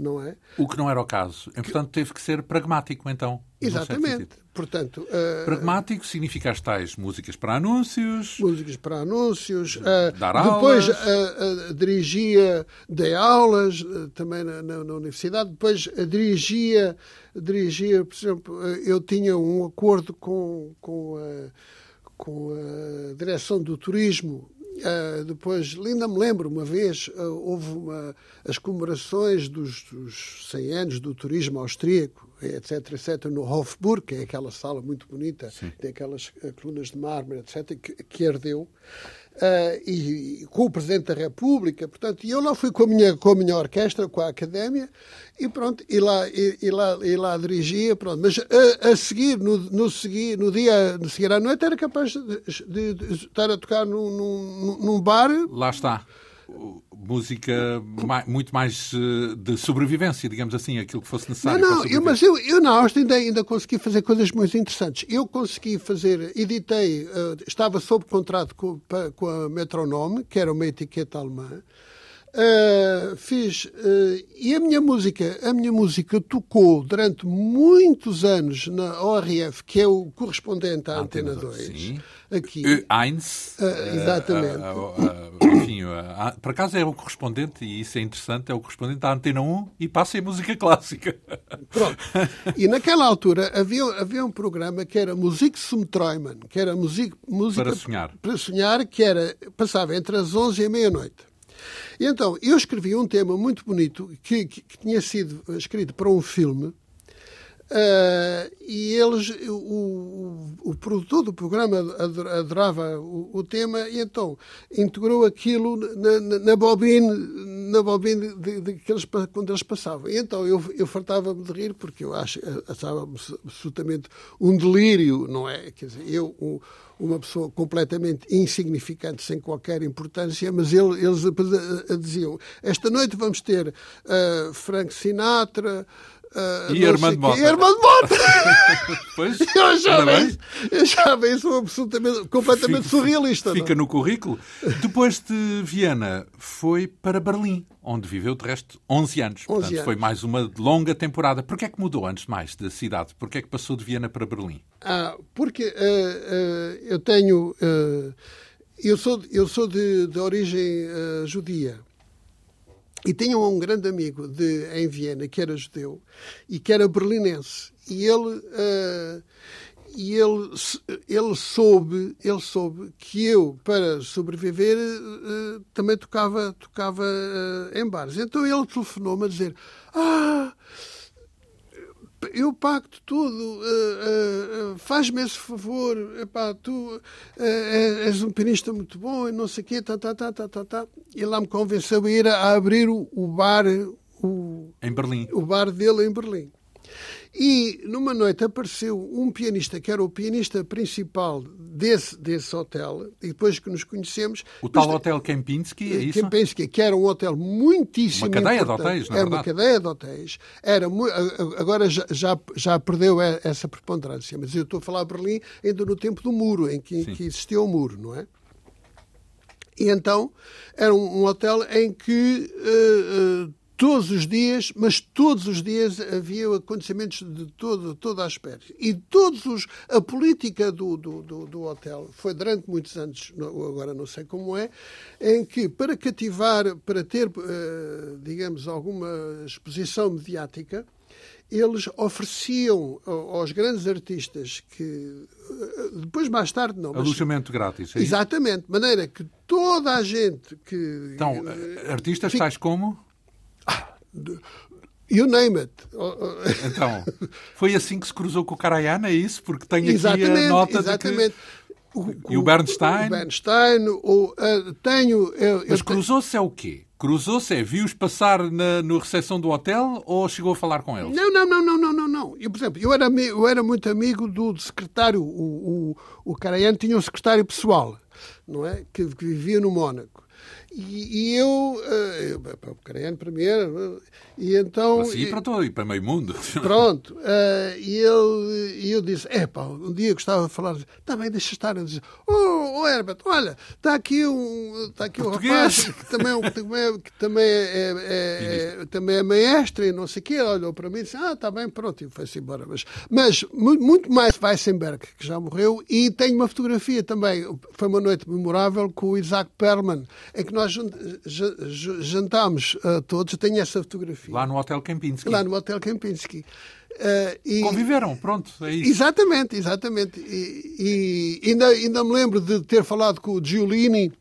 não é? O que não era o caso. E, portanto, teve que ser pragmático, então. Exatamente. Portanto, uh, pragmático significa as tais músicas para anúncios. Músicas para anúncios. Uh, dar depois aulas. Uh, dirigia, dei aulas também na, na, na, universidade. Depois dirigia, dirigia, por exemplo, eu tinha um acordo com, com, a, com a direção do turismo Uh, depois, ainda me lembro, uma vez uh, houve uma, as comemorações dos, dos 100 anos do turismo austríaco, etc, etc, no Hofburg, que é aquela sala muito bonita, Sim. tem aquelas uh, colunas de mármore, etc, que, que ardeu. Uh, e, e, com o Presidente da República, portanto, e eu lá fui com a minha, com a minha orquestra, com a Académia, e pronto, e lá, e, e lá, e lá dirigia, pronto. Mas a, a seguir, no, no, seguir, no dia no seguir à noite, era capaz de, de, de estar a tocar num, num, num bar. Lá está música muito mais eh, de sobrevivência, digamos assim, aquilo que fosse necessário. Não, não, eu, mas eu, eu na Áustria ainda, ainda consegui fazer coisas muito interessantes. Eu consegui fazer, editei, uh, estava sob contrato com, com a Metronome, que era uma etiqueta alemã, Uh, fiz uh, e a minha música a minha música tocou durante muitos anos na ORF que é o correspondente à Antena, Antena 2 sim. aqui. Heinz uh, exatamente. enfim por acaso é o correspondente e isso é interessante é o correspondente à Antena 1 e passa em música clássica. Pronto. E naquela altura havia havia um programa que era Musik zum Träumen que era música, música para sonhar. para sonhar que era passava entre as 11 e a meia-noite e então, eu escrevi um tema muito bonito que, que, que tinha sido escrito para um filme. Uh, e eles, o, o, o, produtor do programa adorava o, o, tema e então integrou aquilo na, na, na bobine, na bobine de, de, de eles, quando eles passavam. E então eu, eu fartava-me de rir porque eu acho, achava absolutamente um delírio, não é? Quer dizer, eu, uma pessoa completamente insignificante, sem qualquer importância, mas ele, eles diziam: esta noite vamos ter uh, Frank Sinatra. Uh, e Armando Mota. E Armando Mota. pois, eu achava, isso, eu achava isso absolutamente, completamente fica, surrealista. Fica não? no currículo. Depois de Viena, foi para Berlim, onde viveu, de resto, 11 anos. 11 Portanto, anos. foi mais uma longa temporada. Porquê é que mudou, antes de mais, da cidade? Porquê é que passou de Viena para Berlim? Ah, porque uh, uh, eu tenho... eu sou, eu sou de, de origem judia. E tinha um grande amigo de, em Viena que era judeu e que era berlinense. E ele, uh, e ele, ele, soube, ele soube que eu, para sobreviver, uh, também tocava, tocava uh, em bares. Então ele telefonou-me a dizer: Ah, eu pacto tudo, uh, uh, faz-me esse favor, epá, tu és um pianista muito bom e não sei o quê, tá, tá, tá, tá, tá, tá. E lá me convenceu a ir a, abrir o, o bar o, em Berlim. O bar dele em Berlim. E numa noite apareceu um pianista que era o pianista principal desse, desse hotel, e depois que nos conhecemos. O tal Hotel Kempinski, é isso? Kempinski, que era um hotel muitíssimo. Uma cadeia importante. de hotéis, na Era verdade. uma cadeia de hotéis. Era, agora já, já, já perdeu essa preponderância, mas eu estou a falar de Berlim ainda no tempo do muro, em que, que existia o muro, não é? E então era um, um hotel em que uh, uh, todos os dias, mas todos os dias havia acontecimentos de todo, toda a espécie. E todos os. A política do, do, do, do, hotel foi durante muitos anos, agora não sei como é, em que para cativar, para ter, eh, digamos, alguma exposição mediática, eles ofereciam aos grandes artistas que eh, depois mais tarde não alojamento grátis é exatamente de maneira que toda a gente que então artistas tais como You name it. Então, foi assim que se cruzou com o Karajan, é isso? Porque tem aqui exatamente, a nota exatamente. de que... O, e o Bernstein? O Bernstein, o, uh, tenho... Eu, Mas cruzou-se é o quê? Cruzou-se é, viu-os passar na no recepção do hotel ou chegou a falar com eles? Não, não, não, não, não, não. não. Eu, por exemplo, eu era, eu era muito amigo do secretário, o, o, o tinha um secretário pessoal, não é? Que, que vivia no Mónaco. E, e eu, uh, o Karajan primeiro, e então... Para si e para todo, e para meio mundo. Pronto. E ele, e eu disse, é pá, um dia gostava de falar, está bem, deixa estar. Ele disse, oh, oh Herbert, olha, está aqui um, está aqui um rapaz que também, que também, que também é, é, é também é maestro e não sei o quê. Olhou para mim e disse, ah, está bem, pronto, e foi-se embora. Mas, mas muito mais Weissenberg, que já morreu, e tenho uma fotografia também, foi uma noite memorável com o Isaac Perlman, em que nós jantámos uh, todos, tenho essa fotografia. Lá no Hotel Kempinski. Lá no Hotel Kempinski. Uh, e... Conviveram, pronto, é isso. Exatamente, exatamente. E, e, ainda, ainda me lembro de ter falado com o Giulini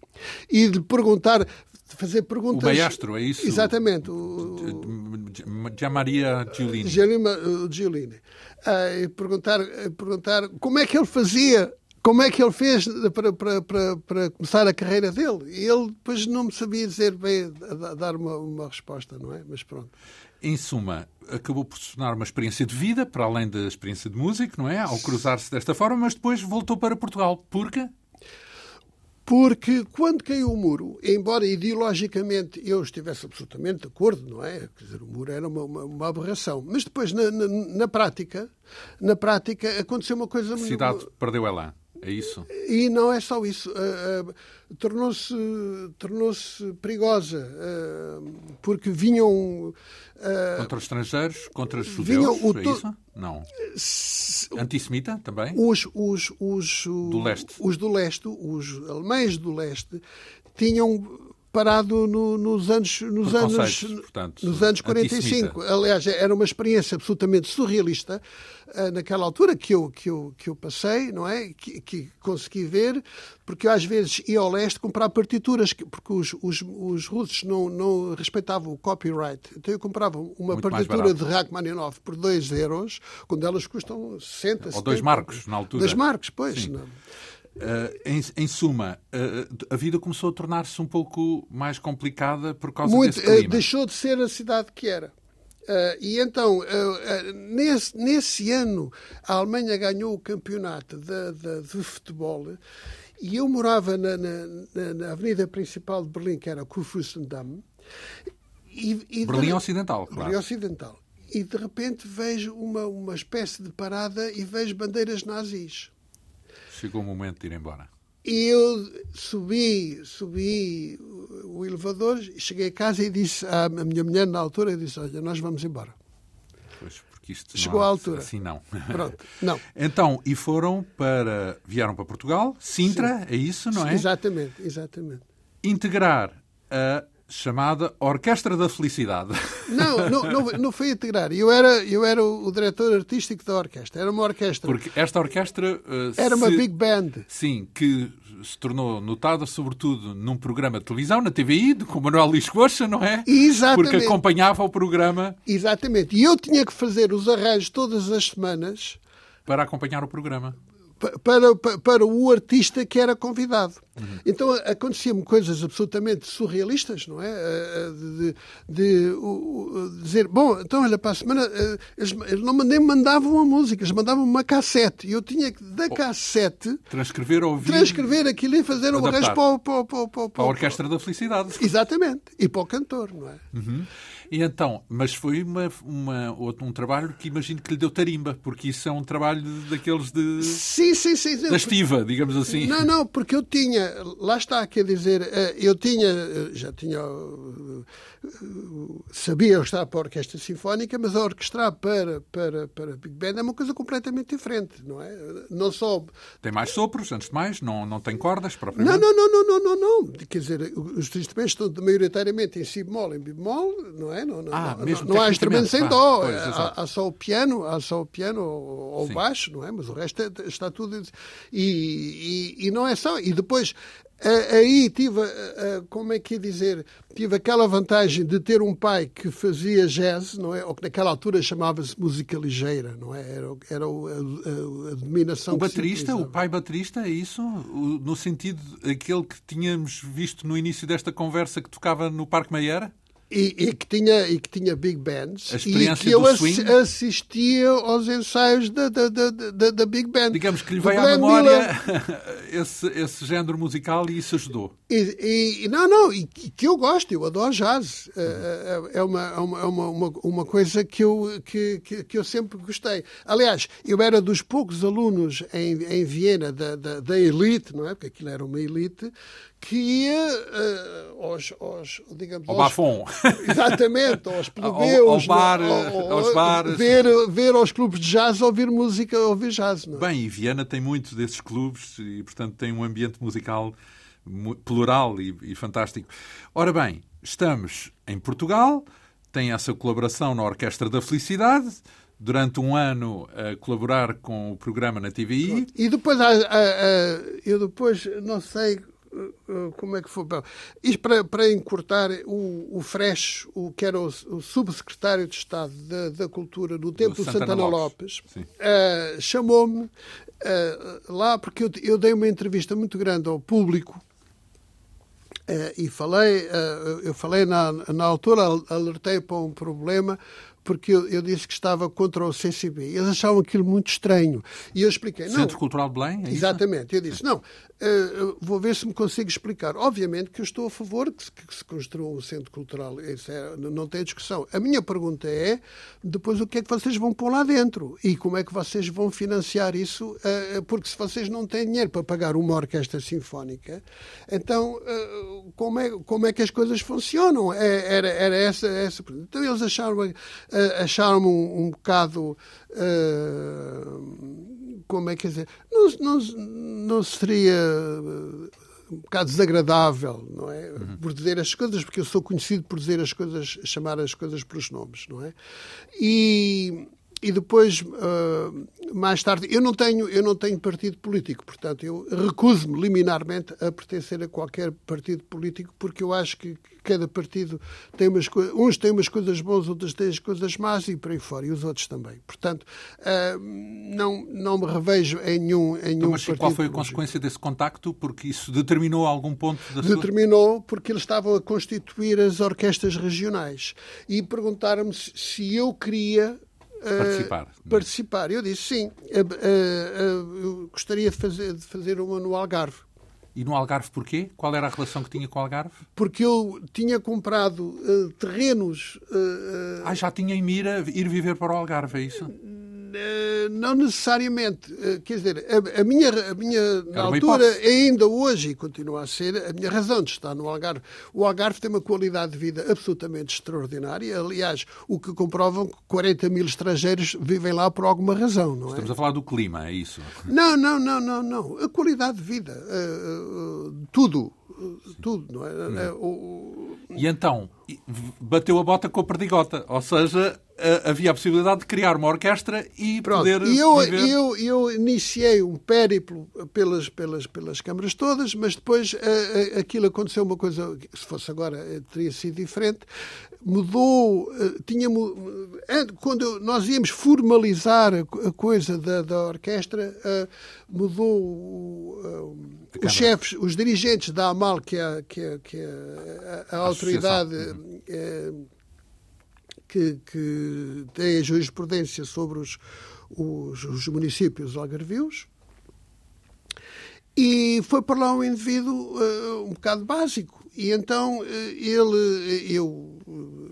e de perguntar, de fazer perguntas. O maestro, é isso? Exatamente. Já Maria Giulini. Giulini. Uh, e perguntar, perguntar como é que ele fazia como é que ele fez para, para, para, para, começar a carreira dele. Ele depois não me sabia dizer bem, dar uma, uma resposta, não é? Mas pronto. Em suma, acabou por se tornar uma experiência de vida, para além da experiência de músico, não é? Ao cruzar-se desta forma, mas depois voltou para Portugal. Porquê? Porque quando caiu o muro, embora ideologicamente eu estivesse absolutamente de acordo, não é? Quer dizer, o muro era uma, uma, uma aberração. Mas depois, na, na, na, prática, na prática, aconteceu uma coisa... A cidade perdeu ela. É isso? E não é só isso. Uh, uh, tornou-se tornou perigosa, uh, porque vinham. contra os estrangeiros, contra os judeus, o, é isso? Não. Antissemita também? Os, os, os, do leste. Os do leste, os alemães do leste, tinham parado no, nos anos nos anos portanto, nos anos 45 aliás era uma experiência absolutamente surrealista uh, naquela altura que eu que eu que eu passei não é? Que, que consegui ver porque eu às vezes ia ao leste comprar partituras porque os, os, os russos não não respeitavam o copyright. Então eu comprava uma Muito partitura de Rachmaninoff por 2 euros quando elas custam 60 ou 2 marcos na altura. 2 marcos pois não Uh, em, em, suma, uh, a vida começou a tornar-se um pouco mais complicada por causa Muito, desse clima. Uh, deixou de ser a cidade que era. e então, nesse, nesse ano, a Alemanha ganhou o campeonato de, de, de futebol e eu morava na, na, na, avenida principal de Berlim, que era Kurfürstendamm. E, e Berlim de, Ocidental, claro. Berlim Ocidental. E de repente vejo uma, uma espécie de parada e vejo bandeiras nazis. Chegou o momento de ir embora. E eu subi, subi o elevador, cheguei a casa e disse à minha mulher, na altura, disse, olha, nós vamos embora. Pois, porque isto Chegou à altura. Assim não. Pronto, não. então, e foram para, vieram para Portugal, Sintra, Sim. é isso, não é? Exatamente, exatamente. Integrar a chamada Orquestra da Felicidade. Não, não, não, não foi integrar. Eu era, eu era o diretor artístico da orquestra. Era uma orquestra. Porque esta orquestra. Uh, era se, uma big band. Sim, que se tornou notada, sobretudo, num programa de televisão, na TVI, com o Manuel Luís Coxa, não é? Exatamente. Porque acompanhava o programa. Exatamente. E eu tinha que fazer os arranjos todas as semanas. Para acompanhar o programa para, para o artista que era convidado. Uhum. Então aconteciam-me coisas absolutamente surrealistas, não é? De, de, de, dizer, bom, então olha, para a semana eles, eles não nem mandavam a música, eles mandavam uma cassete e eu tinha que, da cassete, transcrever, ouvir, transcrever aquilo e fazer o arranjo para, para, para, para, para, a Orquestra da Felicidade. Exatamente, e para o cantor, não é? Uhum. E então, mas foi uma, uma, um trabalho que imagino que lhe deu tarimba, porque isso é um trabalho daqueles de. Sim, sim, sim. Da estiva, digamos assim. Não, não, porque eu tinha, lá está, quer dizer, eh, eu tinha, eh, já tinha, eh, sabia estar para a orquestra sinfónica, mas a orquestrar para, para, para Big Band é uma coisa completamente diferente, não é? Não só. Tem mais sopros, antes de mais, não, não tem cordas propriamente. Não, não, não, não, não, não, não. Quer dizer, os instrumentos estão maioritariamente em si bemol, em bemol, não é? Não, não, ah, não, mesmo não há instrumentos em dó. Pois, há, há, só o piano, há só o piano ou, o baixo, não é? Mas o resto é, está tudo. E, e, e não é só. E depois Aí tive, como é que ia dizer, tive aquela vantagem de ter um pai que fazia jazz, não é? Ou que naquela altura chamava-se música ligeira, não é? Era, era a, a, a dominação. O baterista, o pai baterista, é isso? No sentido aquele que tínhamos visto no início desta conversa que tocava no Parque Meieira? E, e, que tinha, e que tinha big bands. E que eu swing. assistia aos ensaios da, da, da, da, Big Band. Digamos que lhe veio à memória esse, esse género musical e isso ajudou. E, e, não, não, e que eu gosto, eu adoro jazz. É, é, uma, é uma, uma, uma coisa que eu, que, que, que, eu sempre gostei. Aliás, eu era dos poucos alunos em, em Viena da, da, da elite, não é? Porque aquilo era uma elite, que ia uh, aos, aos, digamos, ao aos, Bafon. Exatamente, aos plebeus. Ao, ao bar, ao, aos bares. Ver, ver aos clubes de jazz, ouvir música, ouvir jazz. Não? É? Bem, e Viena tem muitos desses clubes e, portanto, tem um ambiente musical plural e, e fantástico. Ora bem, estamos em Portugal, tem essa colaboração na Orquestra da Felicidade, durante um ano a colaborar com o programa na TVI. E depois, a, a, a, eu depois, não sei eh, como é que foi? Isto para, para encurtar, o, o Fresh, o, que era o, o subsecretário de Estado da, da Cultura no tempo do, Santana, Santana Lopes, Lopes uh, chamou-me uh, lá porque eu, eu, dei uma entrevista muito grande ao público uh, e falei, eu falei na, na altura, alertei para um problema porque eu, eu, disse que estava contra o CCB. Eles achavam aquilo muito estranho. E eu expliquei. Não, Centro Cultural de Belém? É exatamente. Eu disse, não, uh, vou ver se me consigo explicar. Obviamente que eu estou a favor que se, que se construa um centro cultural. Isso é, não tem discussão. A minha pergunta é, depois, o que é que vocês vão pôr lá dentro? E como é que vocês vão financiar isso? Uh, porque se vocês não têm dinheiro para pagar uma orquestra sinfónica, então uh, como, é, como é que as coisas funcionam? É, era, era essa, essa. Então eles acharam acharam-me um, um bocado. Como é que é dizer? Não, não, não seria um bocado desagradável, não é? Uhum. Por dizer as coisas, porque eu sou conhecido por dizer as coisas, chamar as coisas pelos nomes, não é? E e depois uh, mais tarde eu não tenho eu não tenho partido político portanto eu recuso-me liminarmente a pertencer a qualquer partido político porque eu acho que cada partido tem umas coisas uns têm umas coisas boas outros têm as coisas más e por aí fora e os outros também. Portanto uh, não não me revejo em nenhum em nenhum então, mas partido qual foi a consequência desse contacto? Porque isso determinou algum ponto da determinou sua... porque eles estavam a constituir as orquestras regionais. E perguntaram-me se eu queria Participar. Uh, participar. Eu disse sim. Uh, uh, eu gostaria de fazer, de fazer uma no Algarve. E no Algarve porquê? Qual era a relação que tinha com o Algarve? Porque eu tinha comprado terrenos. ah, já tinha em mira ir viver para o Algarve, é isso? Eh, não necessariamente. Eh, quer dizer, a, a minha, a minha na altura, ainda hoje, e continua a ser, a minha razão de estar no Algarve. O Algarve tem uma qualidade de vida absolutamente extraordinária. Aliás, o que comprovam que 40 mil estrangeiros vivem lá por alguma razão, não é? Estamos a falar do clima, é isso? Não, não, não, não, não. A qualidade de vida. Uh, uh, tudo. Tudo, não é? Hum. E então, bateu a bota com a perdigota, ou seja, havia a possibilidade de criar uma orquestra e Pronto. poder. E eu, viver... eu, eu iniciei um périplo pelas, pelas, pelas câmaras todas, mas depois aquilo aconteceu uma coisa, se fosse agora eh, teria sido diferente. Mudou, eh, tinha, quando nós íamos formalizar a coisa da, da orquestra, eh, mudou os chefes, os dirigentes da AMAL, que é, que é, que é a, a autoridade que, que tem a jurisprudência sobre os, os, os municípios algarvios. E foi para lá um indivíduo uh, um bocado básico. E então uh, ele, eu,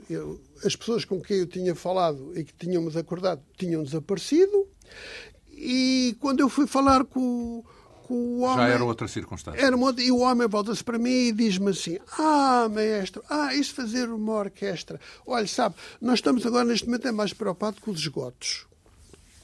eu, as pessoas com quem eu tinha falado e que tínhamos acordado tinham desaparecido. E quando eu fui falar com, o homem... Já era outra circunstância. Era uma, e o homem volta-se para mim e diz-me assim, ah, maestro, ah, isso fazer uma orquestra. Olha, sabe, nós estamos agora neste momento é mais preocupados com os esgotos.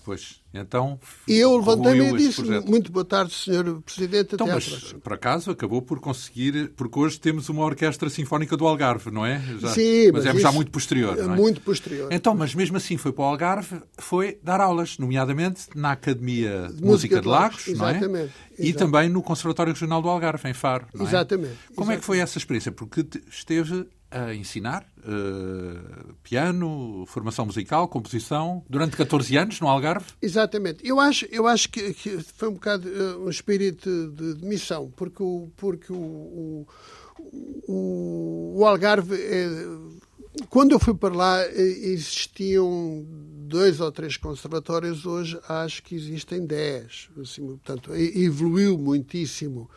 Pois, então. E eu levantei-me e disse: Muito boa tarde, Sr. Presidente. Então, mas por acaso acabou por conseguir. Porque hoje temos uma Orquestra Sinfónica do Algarve, não é? Já, Sim, mas, mas é já muito posterior. É? Muito posterior. Então, mas mesmo assim foi para o Algarve, foi dar aulas, nomeadamente na Academia de, de Música, de Lagos, Lagos não é? Exatamente. E também no Conservatório Regional do Algarve, em Faro. Não é? Exatamente. Como exatamente. é que foi essa experiência? Porque esteve a ensinar uh, piano, formação musical, composição, durante 14 anos no Algarve? Exatamente. Eu acho, eu acho que, que foi um bocado uh, um espírito de, de, missão, porque o, porque o, o, o, Algarve, é, quando eu fui para lá, existiam dois ou três conservatórios, hoje acho que existem dez. Assim, portanto, evoluiu muitíssimo.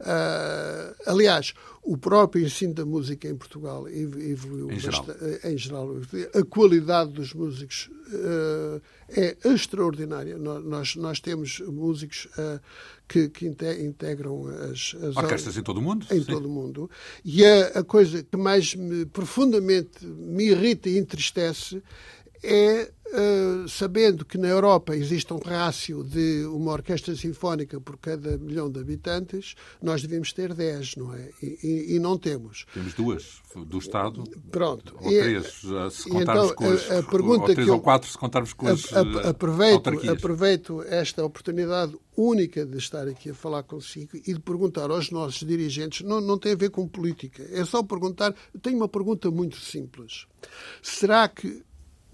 Uh, aliás, o próprio ensino da música em Portugal evoluiu em geral. Bastante, em geral. A qualidade dos músicos uh, é extraordinária. Nós, nós temos músicos uh, que, que, integram as, as orquestras em todo o mundo. Em sim. todo o mundo. E a, a coisa que mais me, profundamente me irrita e entristece é uh, sabendo que na Europa existe um rácio de uma orquestra sinfónica por cada milhão de habitantes, nós devemos ter 10, não é? E, e, e não temos. Temos duas do Estado. Pronto. Ou três, se contarmos então, com as, a, pergunta ou três ou quatro se contarmos com as a, a, aproveito, aproveito esta oportunidade única de estar aqui a falar consigo e de perguntar aos nossos dirigentes, não, não tem a ver com política, é só perguntar, tenho uma pergunta muito simples. Será que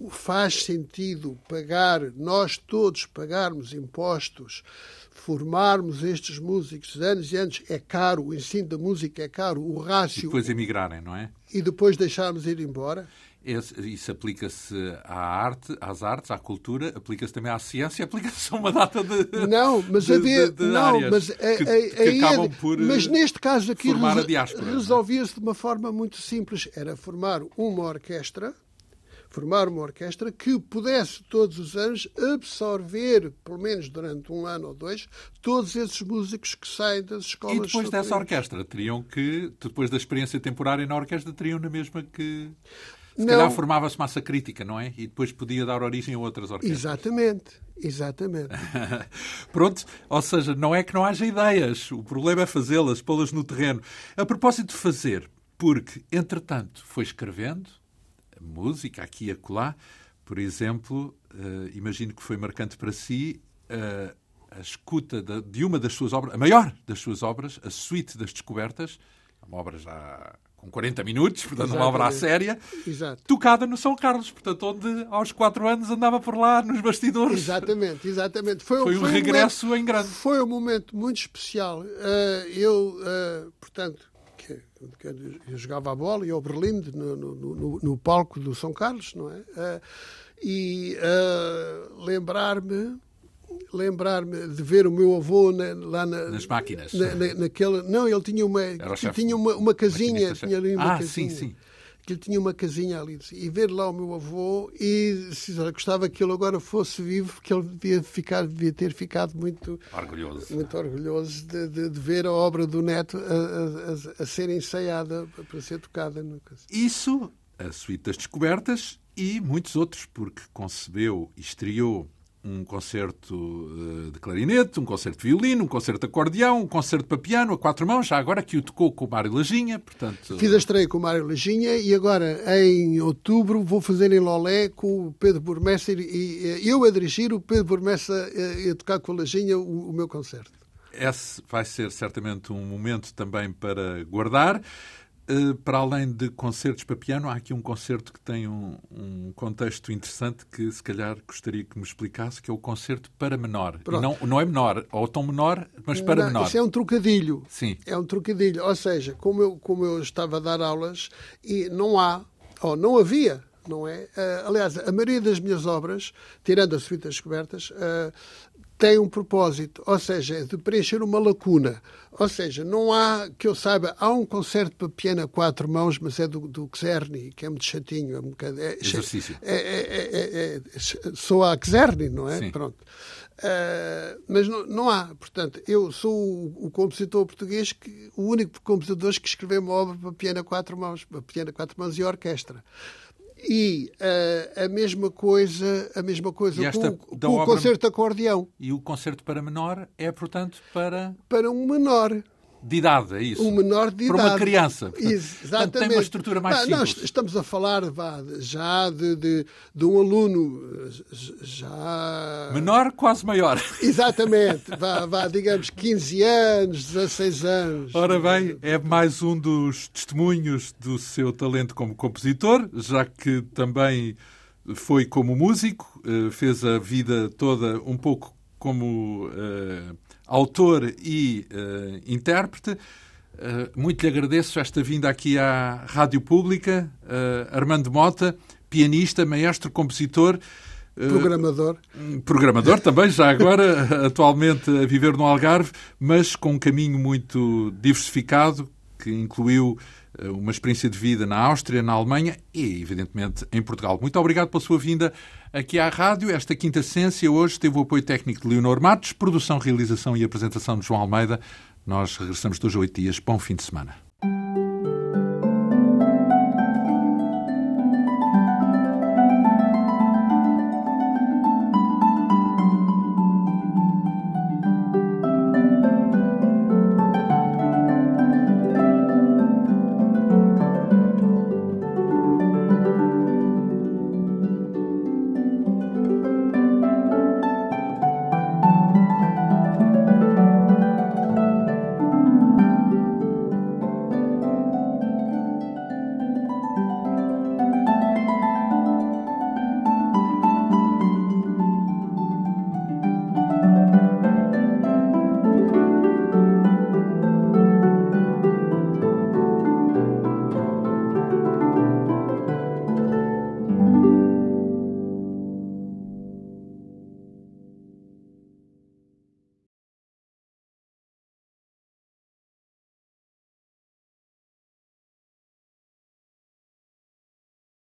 faz sentido pagar, nós todos pagarmos impostos, formarmos estes músicos anos e anos, é caro, o ensino da música é caro, o rácio. E depois emigrarem, não é? E depois deixarmos ir embora? Isso aplica-se à arte, às artes, à cultura, aplica-se também à ciência, aplica-se a uma data de. Não, mas de, havia. De, de não, mas, a, que, que acabam por mas neste caso aqui resol, é? resolvia-se de uma forma muito simples: era formar uma orquestra formar uma orquestra que pudesse todos os anos absorver, pelo menos durante um ano ou dois, todos esses músicos que saem das escolas. E depois dessa orquestra, teriam que, depois da experiência temporária na orquestra, teriam na mesma que. Se não. calhar formava-se massa crítica, não é? E depois podia dar origem a outras orquestras. Exatamente, exatamente. Pronto, ou seja, não é que não haja ideias, o problema é fazê-las, pô-las no terreno. A propósito de fazer, porque, entretanto, foi escrevendo, música aqui e acolá. Por exemplo, uh, imagino que foi marcante para si uh, a escuta de, de, uma das suas obras, a maior das suas obras, a Suite das Descobertas, uma obra já com 40 minutos, portanto Exatamente. uma obra à séria, Exato. tocada no São Carlos, portanto onde aos 4 anos andava por lá nos bastidores. Exatamente, exatamente. Foi, foi um foi regresso um momento, em grande. Foi um momento muito especial. Uh, eu, portanto, eu jogava a bola e ao Berlim no, no, no, no, palco do São Carlos, não é? Uh, e uh, lembrar-me lembrar-me de ver o meu avô na, lá na, nas máquinas. na, na, naquela não ele tinha uma tinha uma, uma casinha tinha ali uma ah, casinha. sim, sim que ele tinha uma casinha ali. E ver lá o meu avô e se gostava que ele agora fosse vivo, porque ele devia, ficar, devia ter ficado muito orgulhoso, muito orgulhoso de, de, de ver a obra do neto a, a, a, ser ensaiada para ser tocada. Isso, a Suíte das Descobertas e muitos outros, porque concebeu e estreou um concerto eh, de clarinete, um concerto de violino, um concerto de acordeão, um concerto para piano a quatro mãos, já agora que o tocou com o Mário Lajinha, portanto... Fiz a estreia com o Mário Lajinha e agora, em outubro, vou fazer em Lolé com o Pedro Burmessa e eu a dirigir, o Pedro Burmessa a tocar com o Lajinha o, o meu concerto. Esse vai ser certamente um momento também para guardar. Eh, para além de concertos para piano, há aqui um concerto que tem um, um, contexto interessante que se calhar gostaria que me explicasse, que é o concerto para menor. Não, não é menor, ou tão menor, mas para não, menor. Isso é um trocadilho. Sim. É um trocadilho. Ou seja, como eu, como eu estava a dar aulas, e não há, ou não havia, não é? Uh, aliás, a maioria das minhas obras, tirando as suítas descobertas, uh, tem um propósito, ou seja, de preencher uma lacuna. Ou seja, não há, que eu saiba, há um concerto para piano a quatro mãos, mas é do, do Czerny, que é muito chatinho. É um bocado, é, Exercício. É, é, é, é sou a Czerny, não é? Sim. Pronto. Uh, mas não, não, há. Portanto, eu sou o, o, compositor português, que, o único compositor que escreveu uma obra para piano a quatro mãos, para piano a quatro mãos e orquestra. E uh, a mesma coisa, a mesma coisa com, com o obra... concerto de acordeão. E o concerto para menor é, portanto, para... Para um menor de idade, é isso? Um menor de idade. Para uma criança. Exatamente. Portanto, tem uma estrutura mais simples. Nós estamos a falar vá, já de, de, de, um aluno já... Menor, quase maior. Exatamente. Vá, vá, digamos, 15 anos, 16 anos. Ora bem, é mais um dos testemunhos do seu talento como compositor, já que também foi como músico, eh, fez a vida toda um pouco como uh, autor e uh, intérprete. Uh, muito lhe agradeço esta vinda aqui à Rádio Pública. Armando Mota, pianista, maestro, compositor. Programador. Programador também, já agora, atualmente a viver no Algarve, mas com um caminho muito diversificado, que incluiu uma experiência de vida na Áustria, na Alemanha e, evidentemente, em Portugal. Muito obrigado pela sua vinda aqui à rádio. Esta quinta essência hoje teve o apoio técnico de Leonor Matos, produção, realização e apresentação de João Almeida. Nós regressamos dois a oito dias. Bom fim de semana.